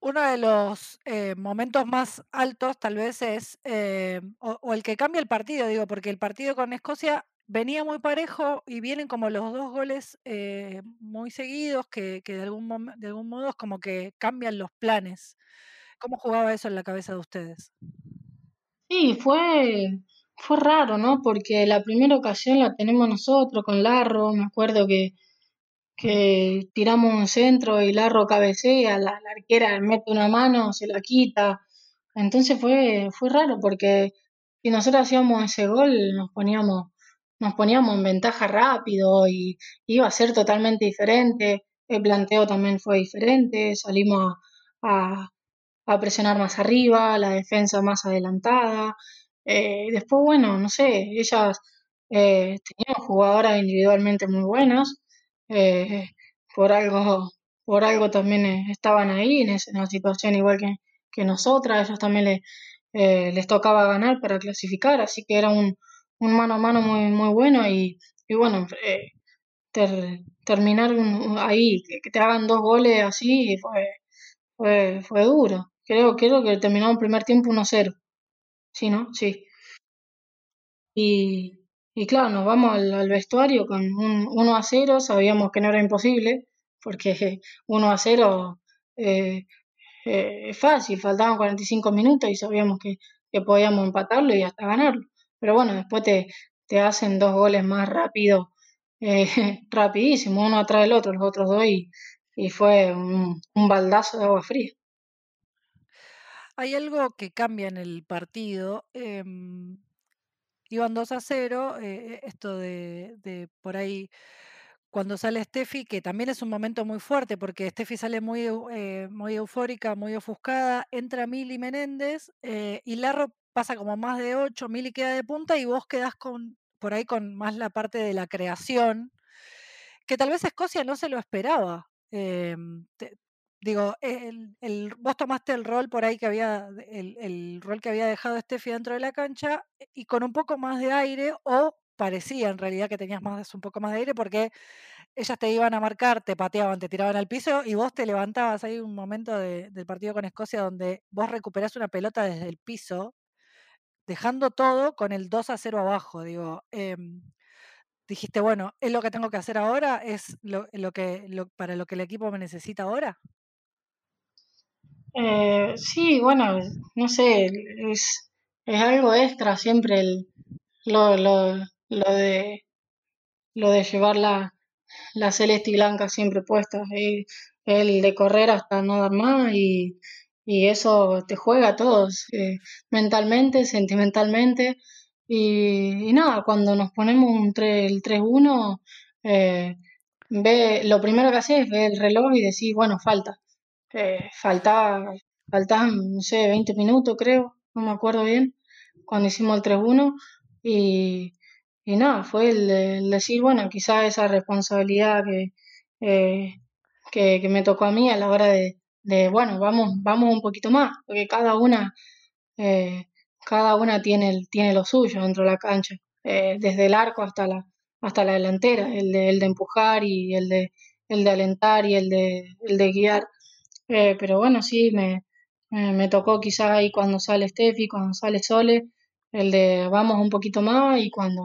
Uno de los eh, momentos más altos tal vez es, eh, o, el que cambia el partido, digo, porque el partido con Escocia venía muy parejo y vienen como los dos goles eh, muy seguidos que, que de, algún de algún modo es como que cambian los planes. ¿Cómo jugaba eso en la cabeza de ustedes? Sí, fue, fue raro, ¿no? Porque la primera ocasión la tenemos nosotros con Larro, me acuerdo que, que tiramos un centro y Larro cabecea, la, la arquera mete una mano, se la quita. Entonces fue, fue raro porque si nosotros hacíamos ese gol nos poníamos, nos poníamos en ventaja rápido y iba a ser totalmente diferente. El planteo también fue diferente, salimos a, a presionar más arriba, la defensa más adelantada. Eh, después, bueno, no sé, ellas eh, tenían jugadoras individualmente muy buenas, eh, por algo, por algo también eh, estaban ahí en, esa- situación igual que, que nosotras, ellos también le- eh, les tocaba ganar para clasificar, así que era un, un mano a mano muy, muy bueno y, y bueno, ter- terminar un- ahí, que te hagan dos goles así, fue, fue, fue duro. Creo, creo que terminamos el primer tiempo uno cero Sí, ¿no? Sí. Y, y claro, nos vamos al, vestuario con un uno a cero sabíamos que no era imposible, porque [laughs] uno a cero eh, eh, es fácil, faltaban 45 minutos y sabíamos que, que podíamos empatarlo y hasta ganarlo. Pero bueno, después te, te hacen dos goles más rápido, [laughs] eh, rapidísimo, uno atrás del otro, los otros dos, y, y fue un, un baldazo de agua fría. Hay algo que cambia en el partido. em, iban 2 a 0, eh, esto de, por ahí cuando sale Steffi, que también es un momento muy fuerte, porque Steffi sale muy, eh, muy eufórica, muy ofuscada, entra Mili Menéndez eh, y Larro pasa como más de 8, Mili queda de punta y vos quedás con, por ahí con más la parte de la creación, que tal vez Escocia no se lo esperaba. em, digo, el, el- vos tomaste el rol por ahí que había, el, rol que había dejado Steffi dentro de la cancha eh, y con un poco más de aire, o parecía en realidad que tenías más, un poco más de aire, porque ellas te iban a marcar, te pateaban, te tiraban al piso y vos te levantabas. Hay un momento de- del partido con Escocia donde vos recuperás una pelota desde el piso, dejando todo con el 2 a 0 abajo. Digo, em, dijiste, bueno, es lo que tengo que hacer ahora, es lo, que, para lo que el equipo me necesita ahora. Eh, sí, bueno, no sé, es, es algo extra siempre el, lo, lo, lo de, lo de llevar la, la celeste y blanca siempre puesta, el de correr hasta no dar más y, y eso te juega a todos, eh, mentalmente, sentimentalmente y, y nada, cuando nos ponemos un tre- el 3-1, eh, ve, lo primero que haces es ver el reloj y decir, bueno, falta. Eh, faltaba, faltaban, no sé, 20 minutos creo, no me acuerdo bien cuando hicimos el 3-1 y, y nada, fue el, decir, bueno, quizás esa responsabilidad que, eh, que, que, me tocó a mí a la hora de, de, bueno, vamos, vamos un poquito más, porque cada una, eh, cada una tiene, tiene lo suyo dentro de la cancha, eh, desde el arco hasta la, hasta la delantera, el de, el de empujar y el de, el de alentar y el de, el de guiar. Eh, pero bueno, sí, me, me tocó quizás ahí cuando sale Steffi, cuando sale Sole, el de vamos un poquito más y cuando,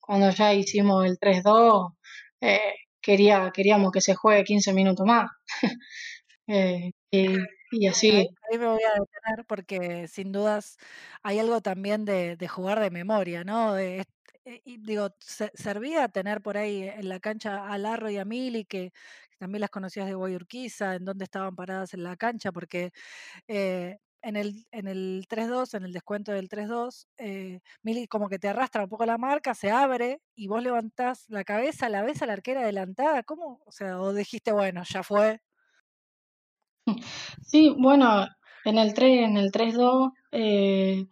cuando ya hicimos el 3-2, eh, quería, queríamos que se juegue 15 minutos más. [laughs] eh, y, y, así. Ahí, ahí, me voy a detener porque sin dudas hay algo también de, de jugar de memoria, ¿no? De, eh, digo, se, servía tener por ahí en la cancha a Larro y a Mili, que, también las conocías de Guayurquiza, en dónde estaban paradas en la cancha, porque eh, en el, en el 3-2, en el descuento del 3-2, eh, Mili como que te arrastra un poco la marca, se abre y vos levantás la cabeza, la ves a la arquera adelantada, ¿cómo? O sea, o dijiste, bueno, ya fue. [laughs] Sí, bueno, en el 3, en el 3-2, eh,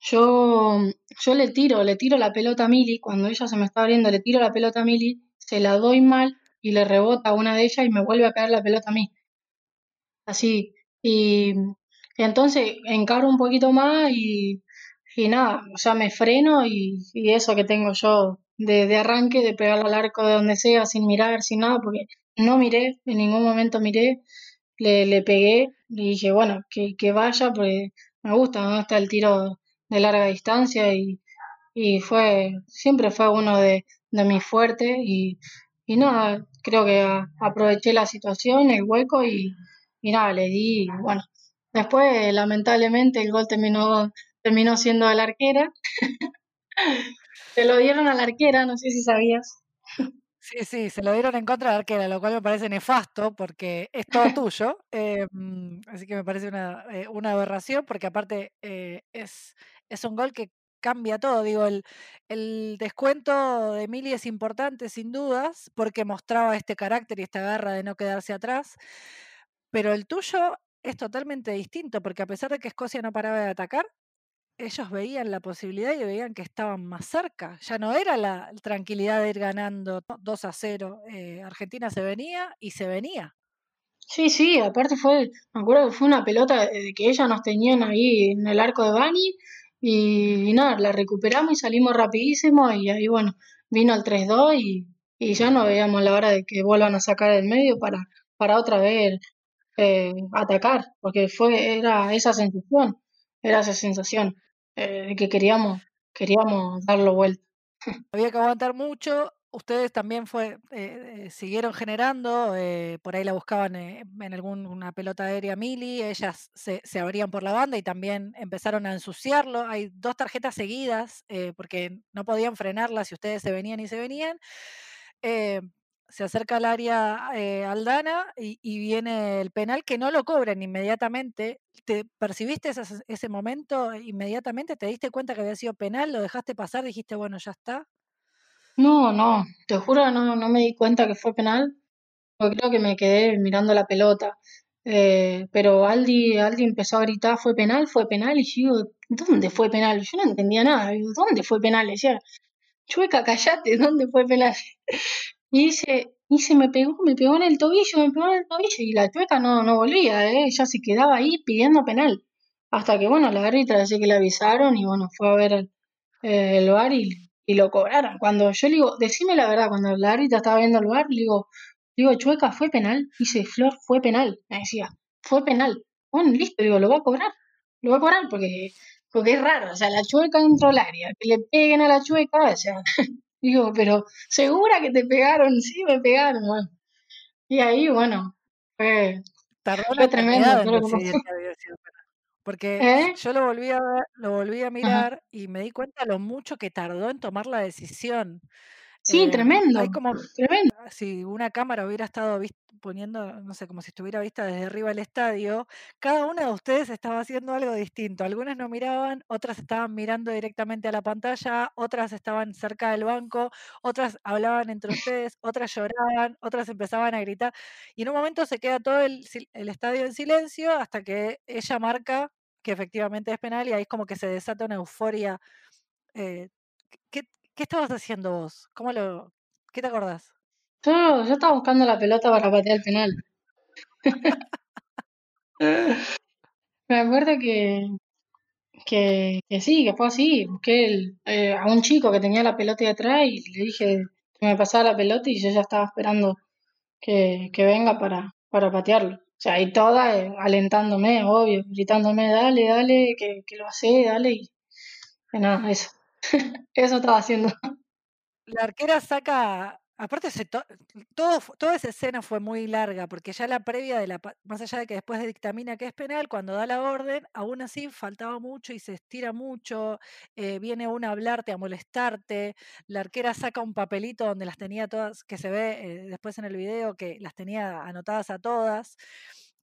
yo, yo le tiro, le tiro la pelota a Mili, cuando ella se me está abriendo, le tiro la pelota a Mili, se la doy mal y le rebota a una de ellas y me vuelve a caer la pelota a mí. Así. Y entonces encaro un poquito más y, y nada, o sea, me freno y, y eso que tengo yo de, de, arranque, de pegar al arco de donde sea, sin mirar, sin nada, porque no miré, en ningún momento miré, le, le pegué y dije, bueno, que, que vaya, porque me gusta, me gusta el tiro de larga distancia y, y fue, siempre fue uno de, de mis fuertes y, y nada, creo que aproveché la situación, el hueco y, y nada, le di, bueno, después lamentablemente el gol terminó, terminó siendo de la arquera. [laughs] Se lo dieron a la arquera, no sé si sabías. Sí, sí, se lo dieron en contra de la arquera, lo cual me parece nefasto porque es todo [laughs] tuyo. Eh, así que me parece una, eh, una aberración porque aparte eh, es, es un gol que cambia todo. Digo, el, el descuento de Mili es importante, sin dudas, porque mostraba este carácter y esta garra de no quedarse atrás. Pero el tuyo es totalmente distinto, porque a pesar de que Escocia no paraba de atacar, ellos veían la posibilidad y veían que estaban más cerca. Ya no era la tranquilidad de ir ganando 2 a 0. Eh, Argentina se venía y se venía. Sí, sí, aparte fue, me acuerdo que fue una pelota de que ellas nos tenían ahí en el arco de Bani y, nada, la recuperamos y salimos rapidísimo y ahí bueno, vino el 3-2 y, ya no veíamos la hora de que vuelvan a sacar el medio para, para otra vez eh, atacar, porque fue, era esa sensación, era esa sensación eh, que queríamos, queríamos darlo vuelta. Había que aguantar mucho, ustedes también fue, eh, siguieron generando, eh, por ahí la buscaban eh, en alguna pelota aérea Mili, ellas se, se, abrían por la banda y también empezaron a ensuciarlo. Hay dos tarjetas seguidas porque no podían frenarlas si ustedes se venían y se venían. se acerca al área Aldana y, y, viene el penal que no lo cobran inmediatamente. ¿Te percibiste ese, ese momento inmediatamente? ¿Te diste cuenta que había sido penal? ¿Lo dejaste pasar? ¿Dijiste, bueno, ya está? No, no, te juro, no, no me di cuenta que fue penal, porque creo que me quedé mirando la pelota. Eh, pero Aldi, Aldi empezó a gritar, fue penal, fue penal, y yo digo, ¿dónde fue penal? Yo no entendía nada, digo, ¿dónde fue penal? decía, chueca, callate, ¿dónde fue penal? [laughs] Y dice, y me pegó, me pegó en el tobillo, me pegó en el tobillo, y la chueca no, no volvía, ¿eh? ella se quedaba ahí pidiendo penal. Hasta que, bueno, la árbitra decía que le avisaron, y bueno, fue a ver el, eh, el bar y y lo cobraron. Cuando yo le digo, decime la verdad, cuando la árbitra estaba viendo el bar, le digo, digo, Chueca, ¿fue penal? Dice, Flor, fue penal. Me decía, fue penal. Bueno, listo, digo, lo va a cobrar. Lo va a cobrar porque, porque es raro. O sea, la Chueca dentro del área, que le peguen a la Chueca, o sea, [laughs] digo, pero ¿segura que te pegaron? Sí, me pegaron. Bueno. Y ahí, bueno, fue, fue tremendo. Porque ¿Eh? yo lo volví a ver, lo volví a mirar Ajá. y me di cuenta lo mucho que tardó en tomar la decisión. Sí, Eh, tremendo, hay como tremendo. si una cámara hubiera estado poniendo, no sé, como si estuviera vista desde arriba del estadio, cada una de ustedes estaba haciendo algo distinto. Algunas no miraban, otras estaban mirando directamente a la pantalla, otras estaban cerca del banco, otras hablaban entre [laughs] ustedes, otras lloraban, otras empezaban a gritar. Y en un momento se queda todo el, el estadio en silencio hasta que ella marca que efectivamente es penal y ahí es como que se desata una euforia. Eh, ¿qué, ¿Qué estabas haciendo vos? ¿Cómo lo, ¿Qué te acordás? Yo, yo estaba buscando la pelota para patear el penal. [laughs] Me acuerdo que, que, que sí, que fue así. Busqué el, eh, a un chico que tenía la pelota de atrás y le dije que me pasara la pelota y yo ya estaba esperando que, que venga para, para patearlo. O sea, y toda eh, alentándome, obvio, gritándome, dale, dale, que, que lo hace, dale. Y nada, eso. [laughs] eso estaba haciendo. La arquera saca Aparte, todo, toda esa escena fue muy larga, porque ya la previa de la, más allá de que después dictamina que es penal, cuando da la orden, aún así faltaba mucho y se estira mucho, eh, viene una a hablarte, a molestarte, la arquera saca un papelito donde las tenía todas, que se ve eh, después en el video, que las tenía anotadas a todas,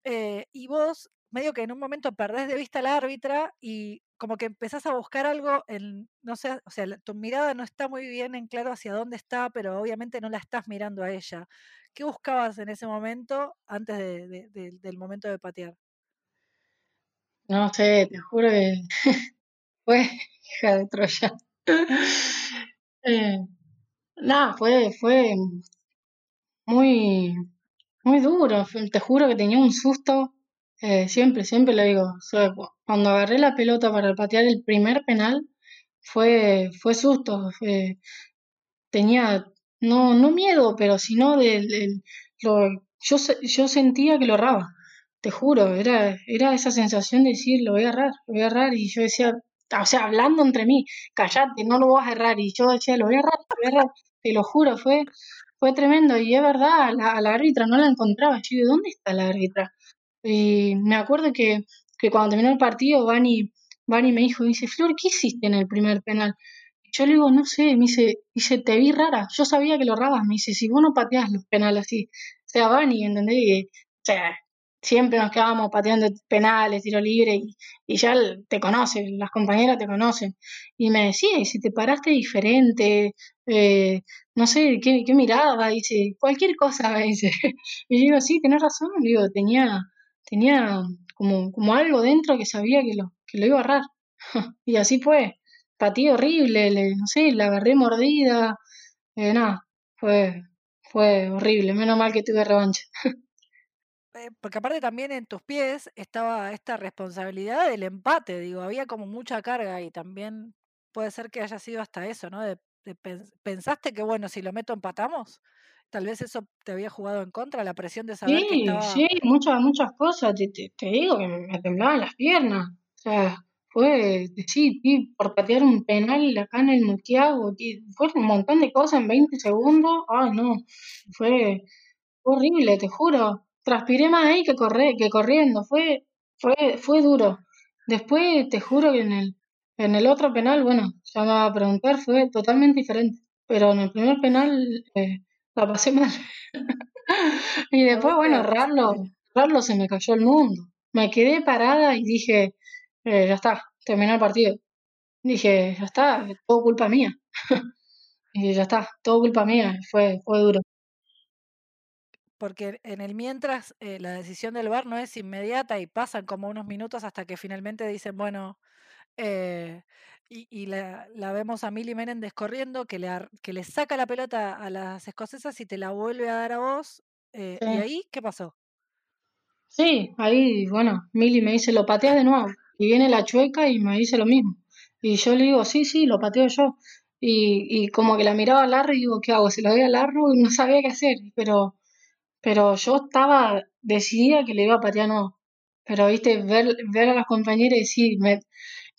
eh, y vos medio que en un momento perdés de vista al árbitra y como que empezás a buscar algo en, no sé, o sea, la- tu mirada no está muy bien en claro hacia dónde está, pero obviamente no la estás mirando a ella. ¿Qué buscabas en ese momento antes de- de- de- del momento de patear? No sé, te juro que [laughs] fue hija de Troya. [laughs] Eh, nada, fue, fue muy, muy duro. Te juro que tenía un susto. Eh, siempre, siempre lo digo. Cuando agarré la pelota para patear el primer penal, fue, fue susto. Tenía, no, no miedo, pero sino del, del- lo, yo, yo sentía que lo erraba, te juro, era, era esa sensación de decir, lo voy a errar, lo voy a errar, y yo decía, o sea, hablando entre mí, callate, no lo vas a errar, y yo decía, lo voy a errar, lo voy a errar, te lo juro, fue, fue tremendo, y es verdad, a la, la árbitra no la encontraba, yo ¿dónde está la árbitra? Y me acuerdo que, que cuando terminó el partido, Vani, Vani me dijo, dice, Flor, ¿qué hiciste en el primer penal? Yo le digo, no sé, me dice, dice, te vi rara, yo sabía que lo errabas, me dice, si vos no pateás los penales así, o sea, Vani, ¿entendés? O sea, siempre nos quedábamos pateando penales, tiro libre, y, y ya te conocen, las compañeras te conocen. Y me decía, y si te paraste diferente, eh, no sé, ¿qué, qué miraba? Dice, cualquier cosa, [laughs] me dice. Y yo digo, sí, tenés razón, digo, tenía, tenía como, como algo dentro que sabía que lo, que lo iba a errar. [laughs] Y así fue pateé horrible, le, no sé, la agarré mordida, eh, nada, fue, fue horrible, menos mal que tuve revancha. [laughs] Eh, porque aparte también en tus pies estaba esta responsabilidad del empate, digo, había como mucha carga y también puede ser que haya sido hasta eso, ¿no? De, de pens- ¿Pensaste que, bueno, si lo meto empatamos? Tal vez eso te había jugado en contra, la presión de saber que Sí, estaba... sí, muchas, muchas cosas, te, te, te digo que me, me temblaban las piernas, o sea, fue, sí, sí, por patear un penal acá en el Multiago, tí- fue un montón de cosas en 20 segundos, ay no, fue horrible, te juro, transpiré más ahí que corre, que corriendo, fue, fue, fue duro. Después te juro que en el, en el otro penal, bueno, ya me va a preguntar, fue totalmente diferente, pero en el primer penal eh, la pasé mal. Y ¿A después, bueno? Rarlo, se me cayó el mundo. Me quedé parada y dije, eh, ya está, terminó el partido. Dije, ya está, es todo culpa mía. [laughs] Y ya está, todo culpa mía, fue, fue duro. Porque en el mientras eh, la decisión del VAR no es inmediata y pasan como unos minutos hasta que finalmente dicen, bueno, eh, y, y la, la vemos a Milly Menéndez corriendo, que le, ar- que le saca la pelota a las escocesas y te la vuelve a dar a vos. eh, ¿Y ahí qué pasó? sí, ahí, bueno, Mili me dice, lo pateas de nuevo. Y viene la chueca y me dice lo mismo. Y yo le digo, sí, sí, lo pateo yo. Y, y como que la miraba a Larry y digo, ¿qué hago? Se lo doy a Larry y no sabía qué hacer. Pero, pero yo estaba decidida que le iba a patear no. Pero, viste, ver, ver a las compañeras y decir, me,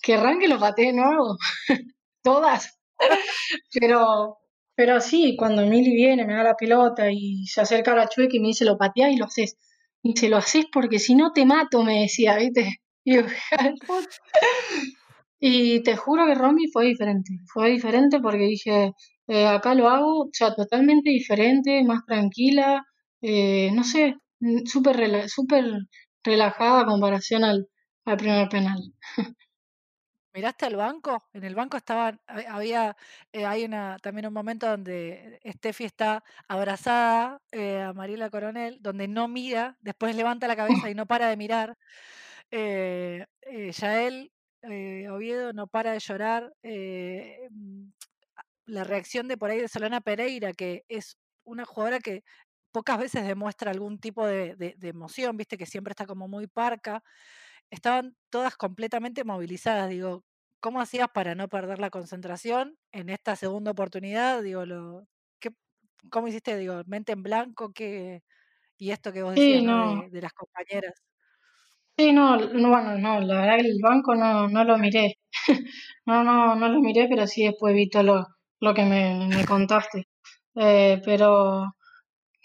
querrán que lo patee de nuevo. Todas. Pero, pero sí, cuando Emily viene, me da la pelota y se acerca a la chueca y me dice, lo pateás y lo haces. Y se lo haces porque si no te mato, me decía, ¿viste? [laughs] Y. [laughs] Y te juro que Romy fue diferente. Fue diferente porque dije, eh, acá lo hago, o sea, totalmente diferente, más tranquila, eh, no sé, mm, súper rela- súper relajada comparación al, al primer penal. [laughs] ¿Miraste al banco? En el banco estaban, ha- había, eh, hay una, también un momento donde Steffi está abrazada eh, a Mariela Coronel, donde no mira, después levanta la cabeza y [laughs] no para de mirar. eh, eh, Yael eh, Oviedo no para de llorar. mm, la reacción de por ahí de Solana Pereira, que es una jugadora que pocas veces demuestra algún tipo de, de- de emoción, viste que siempre está como muy parca. Estaban todas completamente movilizadas. Digo, ¿cómo hacías para no perder la concentración en esta segunda oportunidad? Digo, lo, ¿qué, ¿cómo hiciste? Digo, mente en blanco, que y esto que vos Sí, decías, ¿no? no, De, de las compañeras. sí, no, no, bueno, no, la verdad que el banco no, no lo miré. [laughs] No, no, no lo miré, pero sí después vi todo lo, lo que me, me contaste. Eh, pero,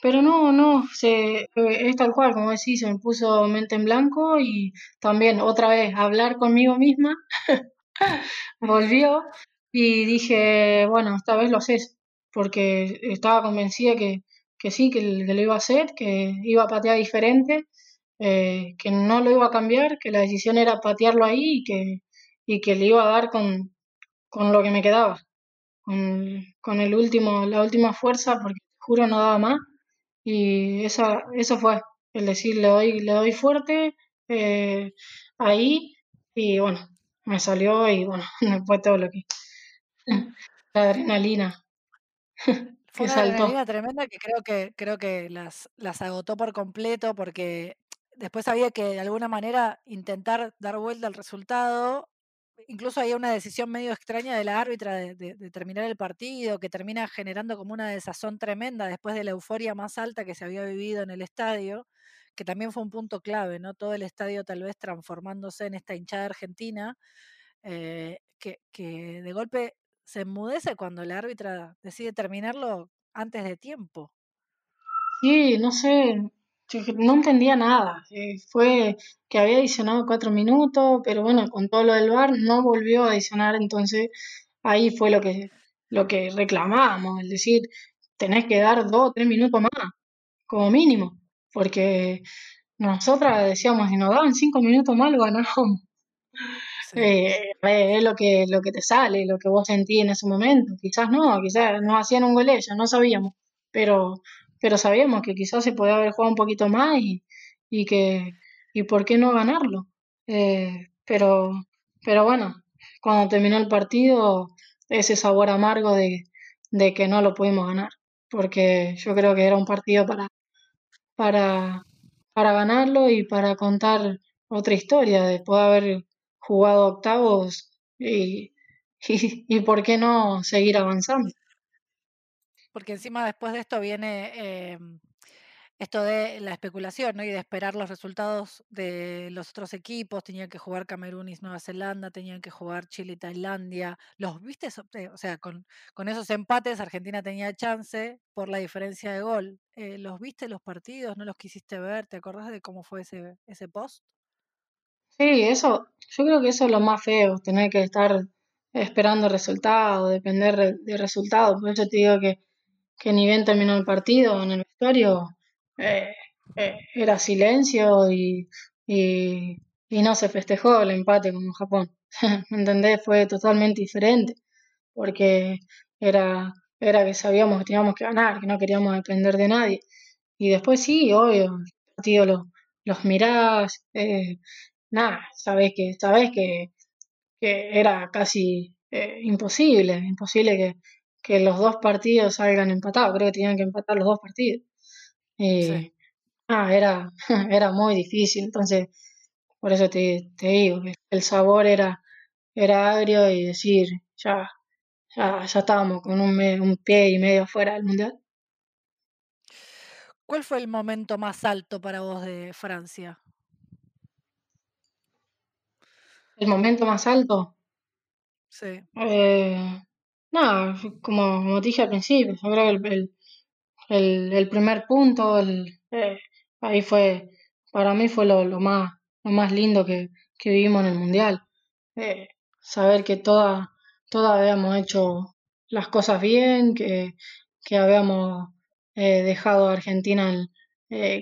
pero no, no, se, eh, es tal cual, como decís, se me puso mente en blanco y también otra vez hablar conmigo misma [laughs] volvió y dije, bueno, esta vez lo sé, porque estaba convencida que, que sí, que, que lo iba a hacer, que iba a patear diferente, eh, que no lo iba a cambiar, que la decisión era patearlo ahí y que, y que le iba a dar con, con lo que me quedaba, con, con el último, la última fuerza, porque juro no daba más. Y esa, eso fue, el decir le doy, le doy fuerte eh, ahí y bueno, me salió y bueno, [laughs] después todo lo que, [laughs] la adrenalina [laughs] Fue una saltó. adrenalina tremenda que creo que creo que las las agotó por completo, porque después había que, de alguna manera, intentar dar vuelta al resultado. Incluso había una decisión medio extraña de la árbitra de terminar el partido, que termina generando como una desazón tremenda después de la euforia más alta que se había vivido en el estadio, que también fue un punto clave, ¿no? Todo el estadio tal vez transformándose en esta hinchada argentina, eh, que, que de golpe se enmudece cuando la árbitra decide terminarlo antes de tiempo. Sí, no sé, no entendía nada. eh, fue que había adicionado cuatro minutos, pero bueno, con todo lo del VAR no volvió a adicionar, entonces ahí fue lo que, lo que reclamábamos, es decir, tenés que dar dos o tres minutos más, como mínimo, porque nosotras decíamos, si nos daban cinco minutos más, lo ganábamos. Sí, Eh, es lo que, lo que te sale, lo que vos sentís en ese momento. Quizás no, quizás nos hacían un gol no sabíamos, pero, pero sabíamos que quizás se podía haber jugado un poquito más y, y que, y por qué no ganarlo. Eh, pero, pero bueno, cuando terminó el partido, ese sabor amargo de, de que no lo pudimos ganar, porque yo creo que era un partido para, para, para ganarlo y para contar otra historia, de poder haber jugado octavos y, [laughs] y, y por qué no seguir avanzando. Porque encima después de esto viene em, esto de la especulación, ¿no? Y de esperar los resultados de los otros equipos. Tenían que jugar Camerún y Nueva Zelanda, tenían que jugar Chile y Tailandia. ¿Los viste? Eh, O sea, con, con esos empates Argentina tenía chance por la diferencia de gol. Eh, ¿los viste los partidos? ¿No los quisiste ver? ¿Te acordás de cómo fue ese, ese post? Sí, eso, yo creo que eso es lo más feo, tener que estar esperando resultados, depender de, de resultados. Por eso te digo que, que ni bien terminó el partido en el vestuario, eh, eh, era silencio y, y, no se festejó el empate con Japón. [laughs] ¿Me entendés? Fue totalmente diferente, porque era, era que sabíamos que teníamos que ganar, que no queríamos depender de nadie. Y después sí, obvio, el partido los, mirás, eh, nada, sabés que, sabés que, que era casi imposible, imposible que, que los dos partidos salgan empatados, creo que tenían que empatar los dos partidos. Sí. Y ah, era, [laughs] era muy difícil, entonces por eso te, te digo que el sabor era, era agrio y decir, ya, ya, ya estábamos con un, un pie y medio fuera del mundial. ¿Cuál fue el momento más alto para vos de Francia? El momento más alto, Sí, eh, nada, como, dije al principio, yo creo que el, el- El, primer punto, el, eh, ahí fue, para mí fue lo, lo más, lo más lindo que, que vivimos en el Mundial. Eh, saber que todas, todas habíamos hecho las cosas bien, que, que habíamos eh, dejado a Argentina en-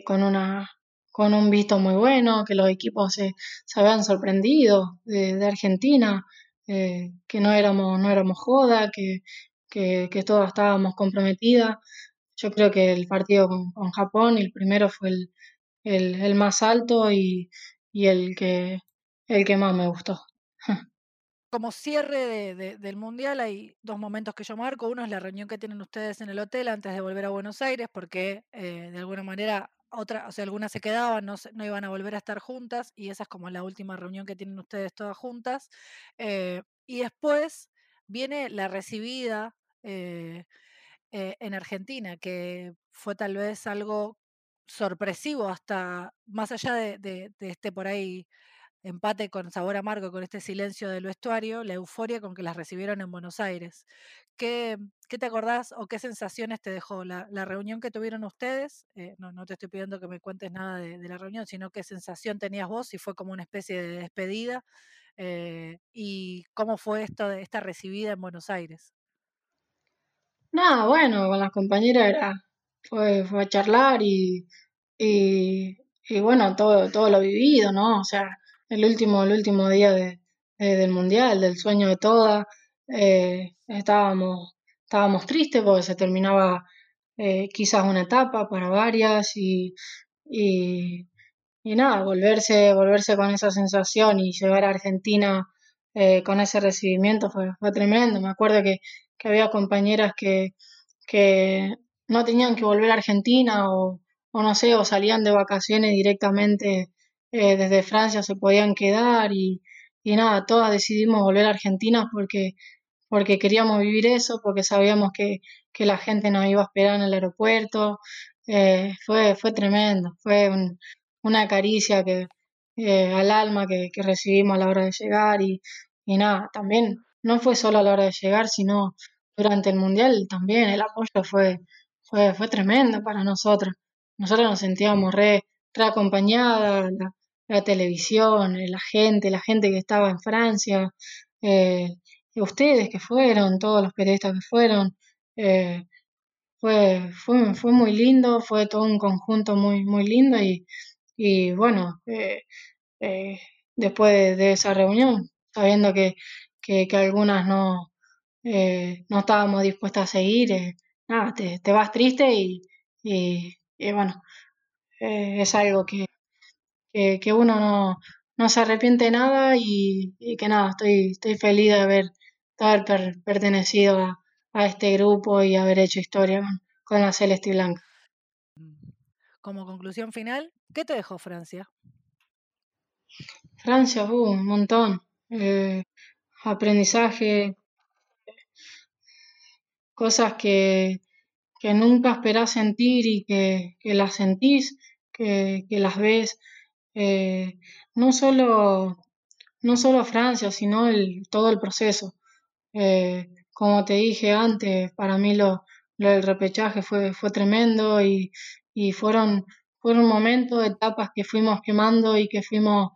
con una, con un visto muy bueno, que los equipos se, se habían sorprendido de Argentina, eh, que no éramos, no éramos joda, que, que, que todas estábamos comprometidas. Yo creo que el partido con, con Japón, el primero fue el, el, el más alto y, y el que, el que más me gustó. [laughs] como cierre del Mundial hay dos momentos que yo marco. Uno es la reunión que tienen ustedes en el hotel antes de volver a Buenos Aires, porque eh, de alguna manera otra, o sea, algunas se quedaban, no, no, iban a volver a estar juntas, y esa es como la última reunión que tienen ustedes todas juntas. Eh, y después viene la recibida eh, en Argentina, que fue tal vez algo sorpresivo hasta más allá de este por ahí empate con sabor amargo, con este silencio del vestuario, la euforia con que las recibieron en Buenos Aires. ¿Qué, te acordás o qué sensaciones te dejó la, reunión que tuvieron ustedes? Eh, no, no, te estoy pidiendo que me cuentes nada de, la reunión, sino qué sensación tenías vos, si fue como una especie de despedida, eh, y cómo fue esto de esta recibida en Buenos Aires. Nada, bueno, con las compañeras era, fue, fue a charlar y, y, y bueno, todo, todo lo vivido, ¿no? O sea, el último, el último día de, del mundial, del sueño de todas. Eh, estábamos, estábamos tristes porque se terminaba eh, quizás una etapa para varias y, y, nada, volverse, volverse con esa sensación y llegar a Argentina eh, con ese recibimiento fue, fue tremendo. Me acuerdo que, que había compañeras que, que no tenían que volver a Argentina o, o no sé, o salían de vacaciones directamente eh, desde Francia se podían quedar y, y, nada, todas decidimos volver a Argentina porque, porque queríamos vivir eso, porque sabíamos que, que la gente nos iba a esperar en el aeropuerto. Eh, fue, fue tremendo, fue una caricia que, eh, al alma que, que, recibimos a la hora de llegar y, y nada, también no fue solo a la hora de llegar, sino durante el mundial también el apoyo fue, fue, fue tremendo para nosotros. Nosotros nos sentíamos re, re acompañadas, la televisión, eh, la gente, la gente que estaba en Francia, eh, ustedes que fueron, todos los periodistas que fueron. Eh, fue, fue, fue muy lindo, fue todo un conjunto muy, muy lindo y, y bueno, después de, esa reunión, sabiendo que, que, algunas no, no estábamos dispuestas a seguir, nada, te, te, vas triste y, y, y bueno, es algo que, que, uno no, no, se arrepiente nada y, que nada, estoy, estoy feliz de haber, pertenecido a, a, este grupo y haber hecho historia con, la Celeste Blanca. Como conclusión final, ¿qué te dejó Francia? Francia, uh, un montón. Eh, aprendizaje, cosas que, que nunca esperás sentir y que, que las sentís, que, que las ves eh, no solo, no solo Francia, sino el, todo el proceso. Eh, como te dije antes, para mí lo, lo del repechaje fue, fue tremendo y, y fueron, fueron momentos, etapas que fuimos quemando y que fuimos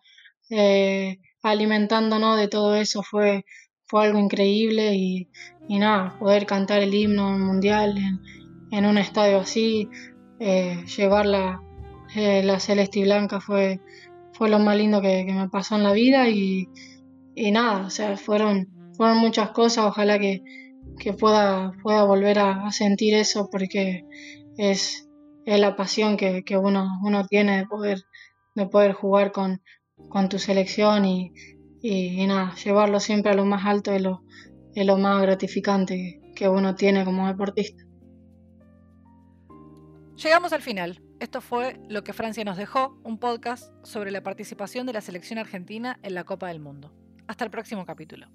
eh, alimentándonos de todo eso fue, fue algo increíble y, y nada, poder cantar el himno mundial en, en un estadio así, eh, llevarla eh, la celeste y blanca fue, fue lo más lindo que, me pasó en la vida y, nada, o sea, fueron, fueron muchas cosas, ojalá que, pueda, pueda volver a, sentir eso porque es, es la pasión que, uno, uno tiene de poder, de poder jugar con, con tu selección y, y, nada, llevarlo siempre a lo más alto de lo, de lo más gratificante que uno tiene como deportista. Llegamos al final. Esto fue Lo que Francia nos dejó, un podcast sobre la participación de la selección argentina en la Copa del Mundo. Hasta el próximo capítulo.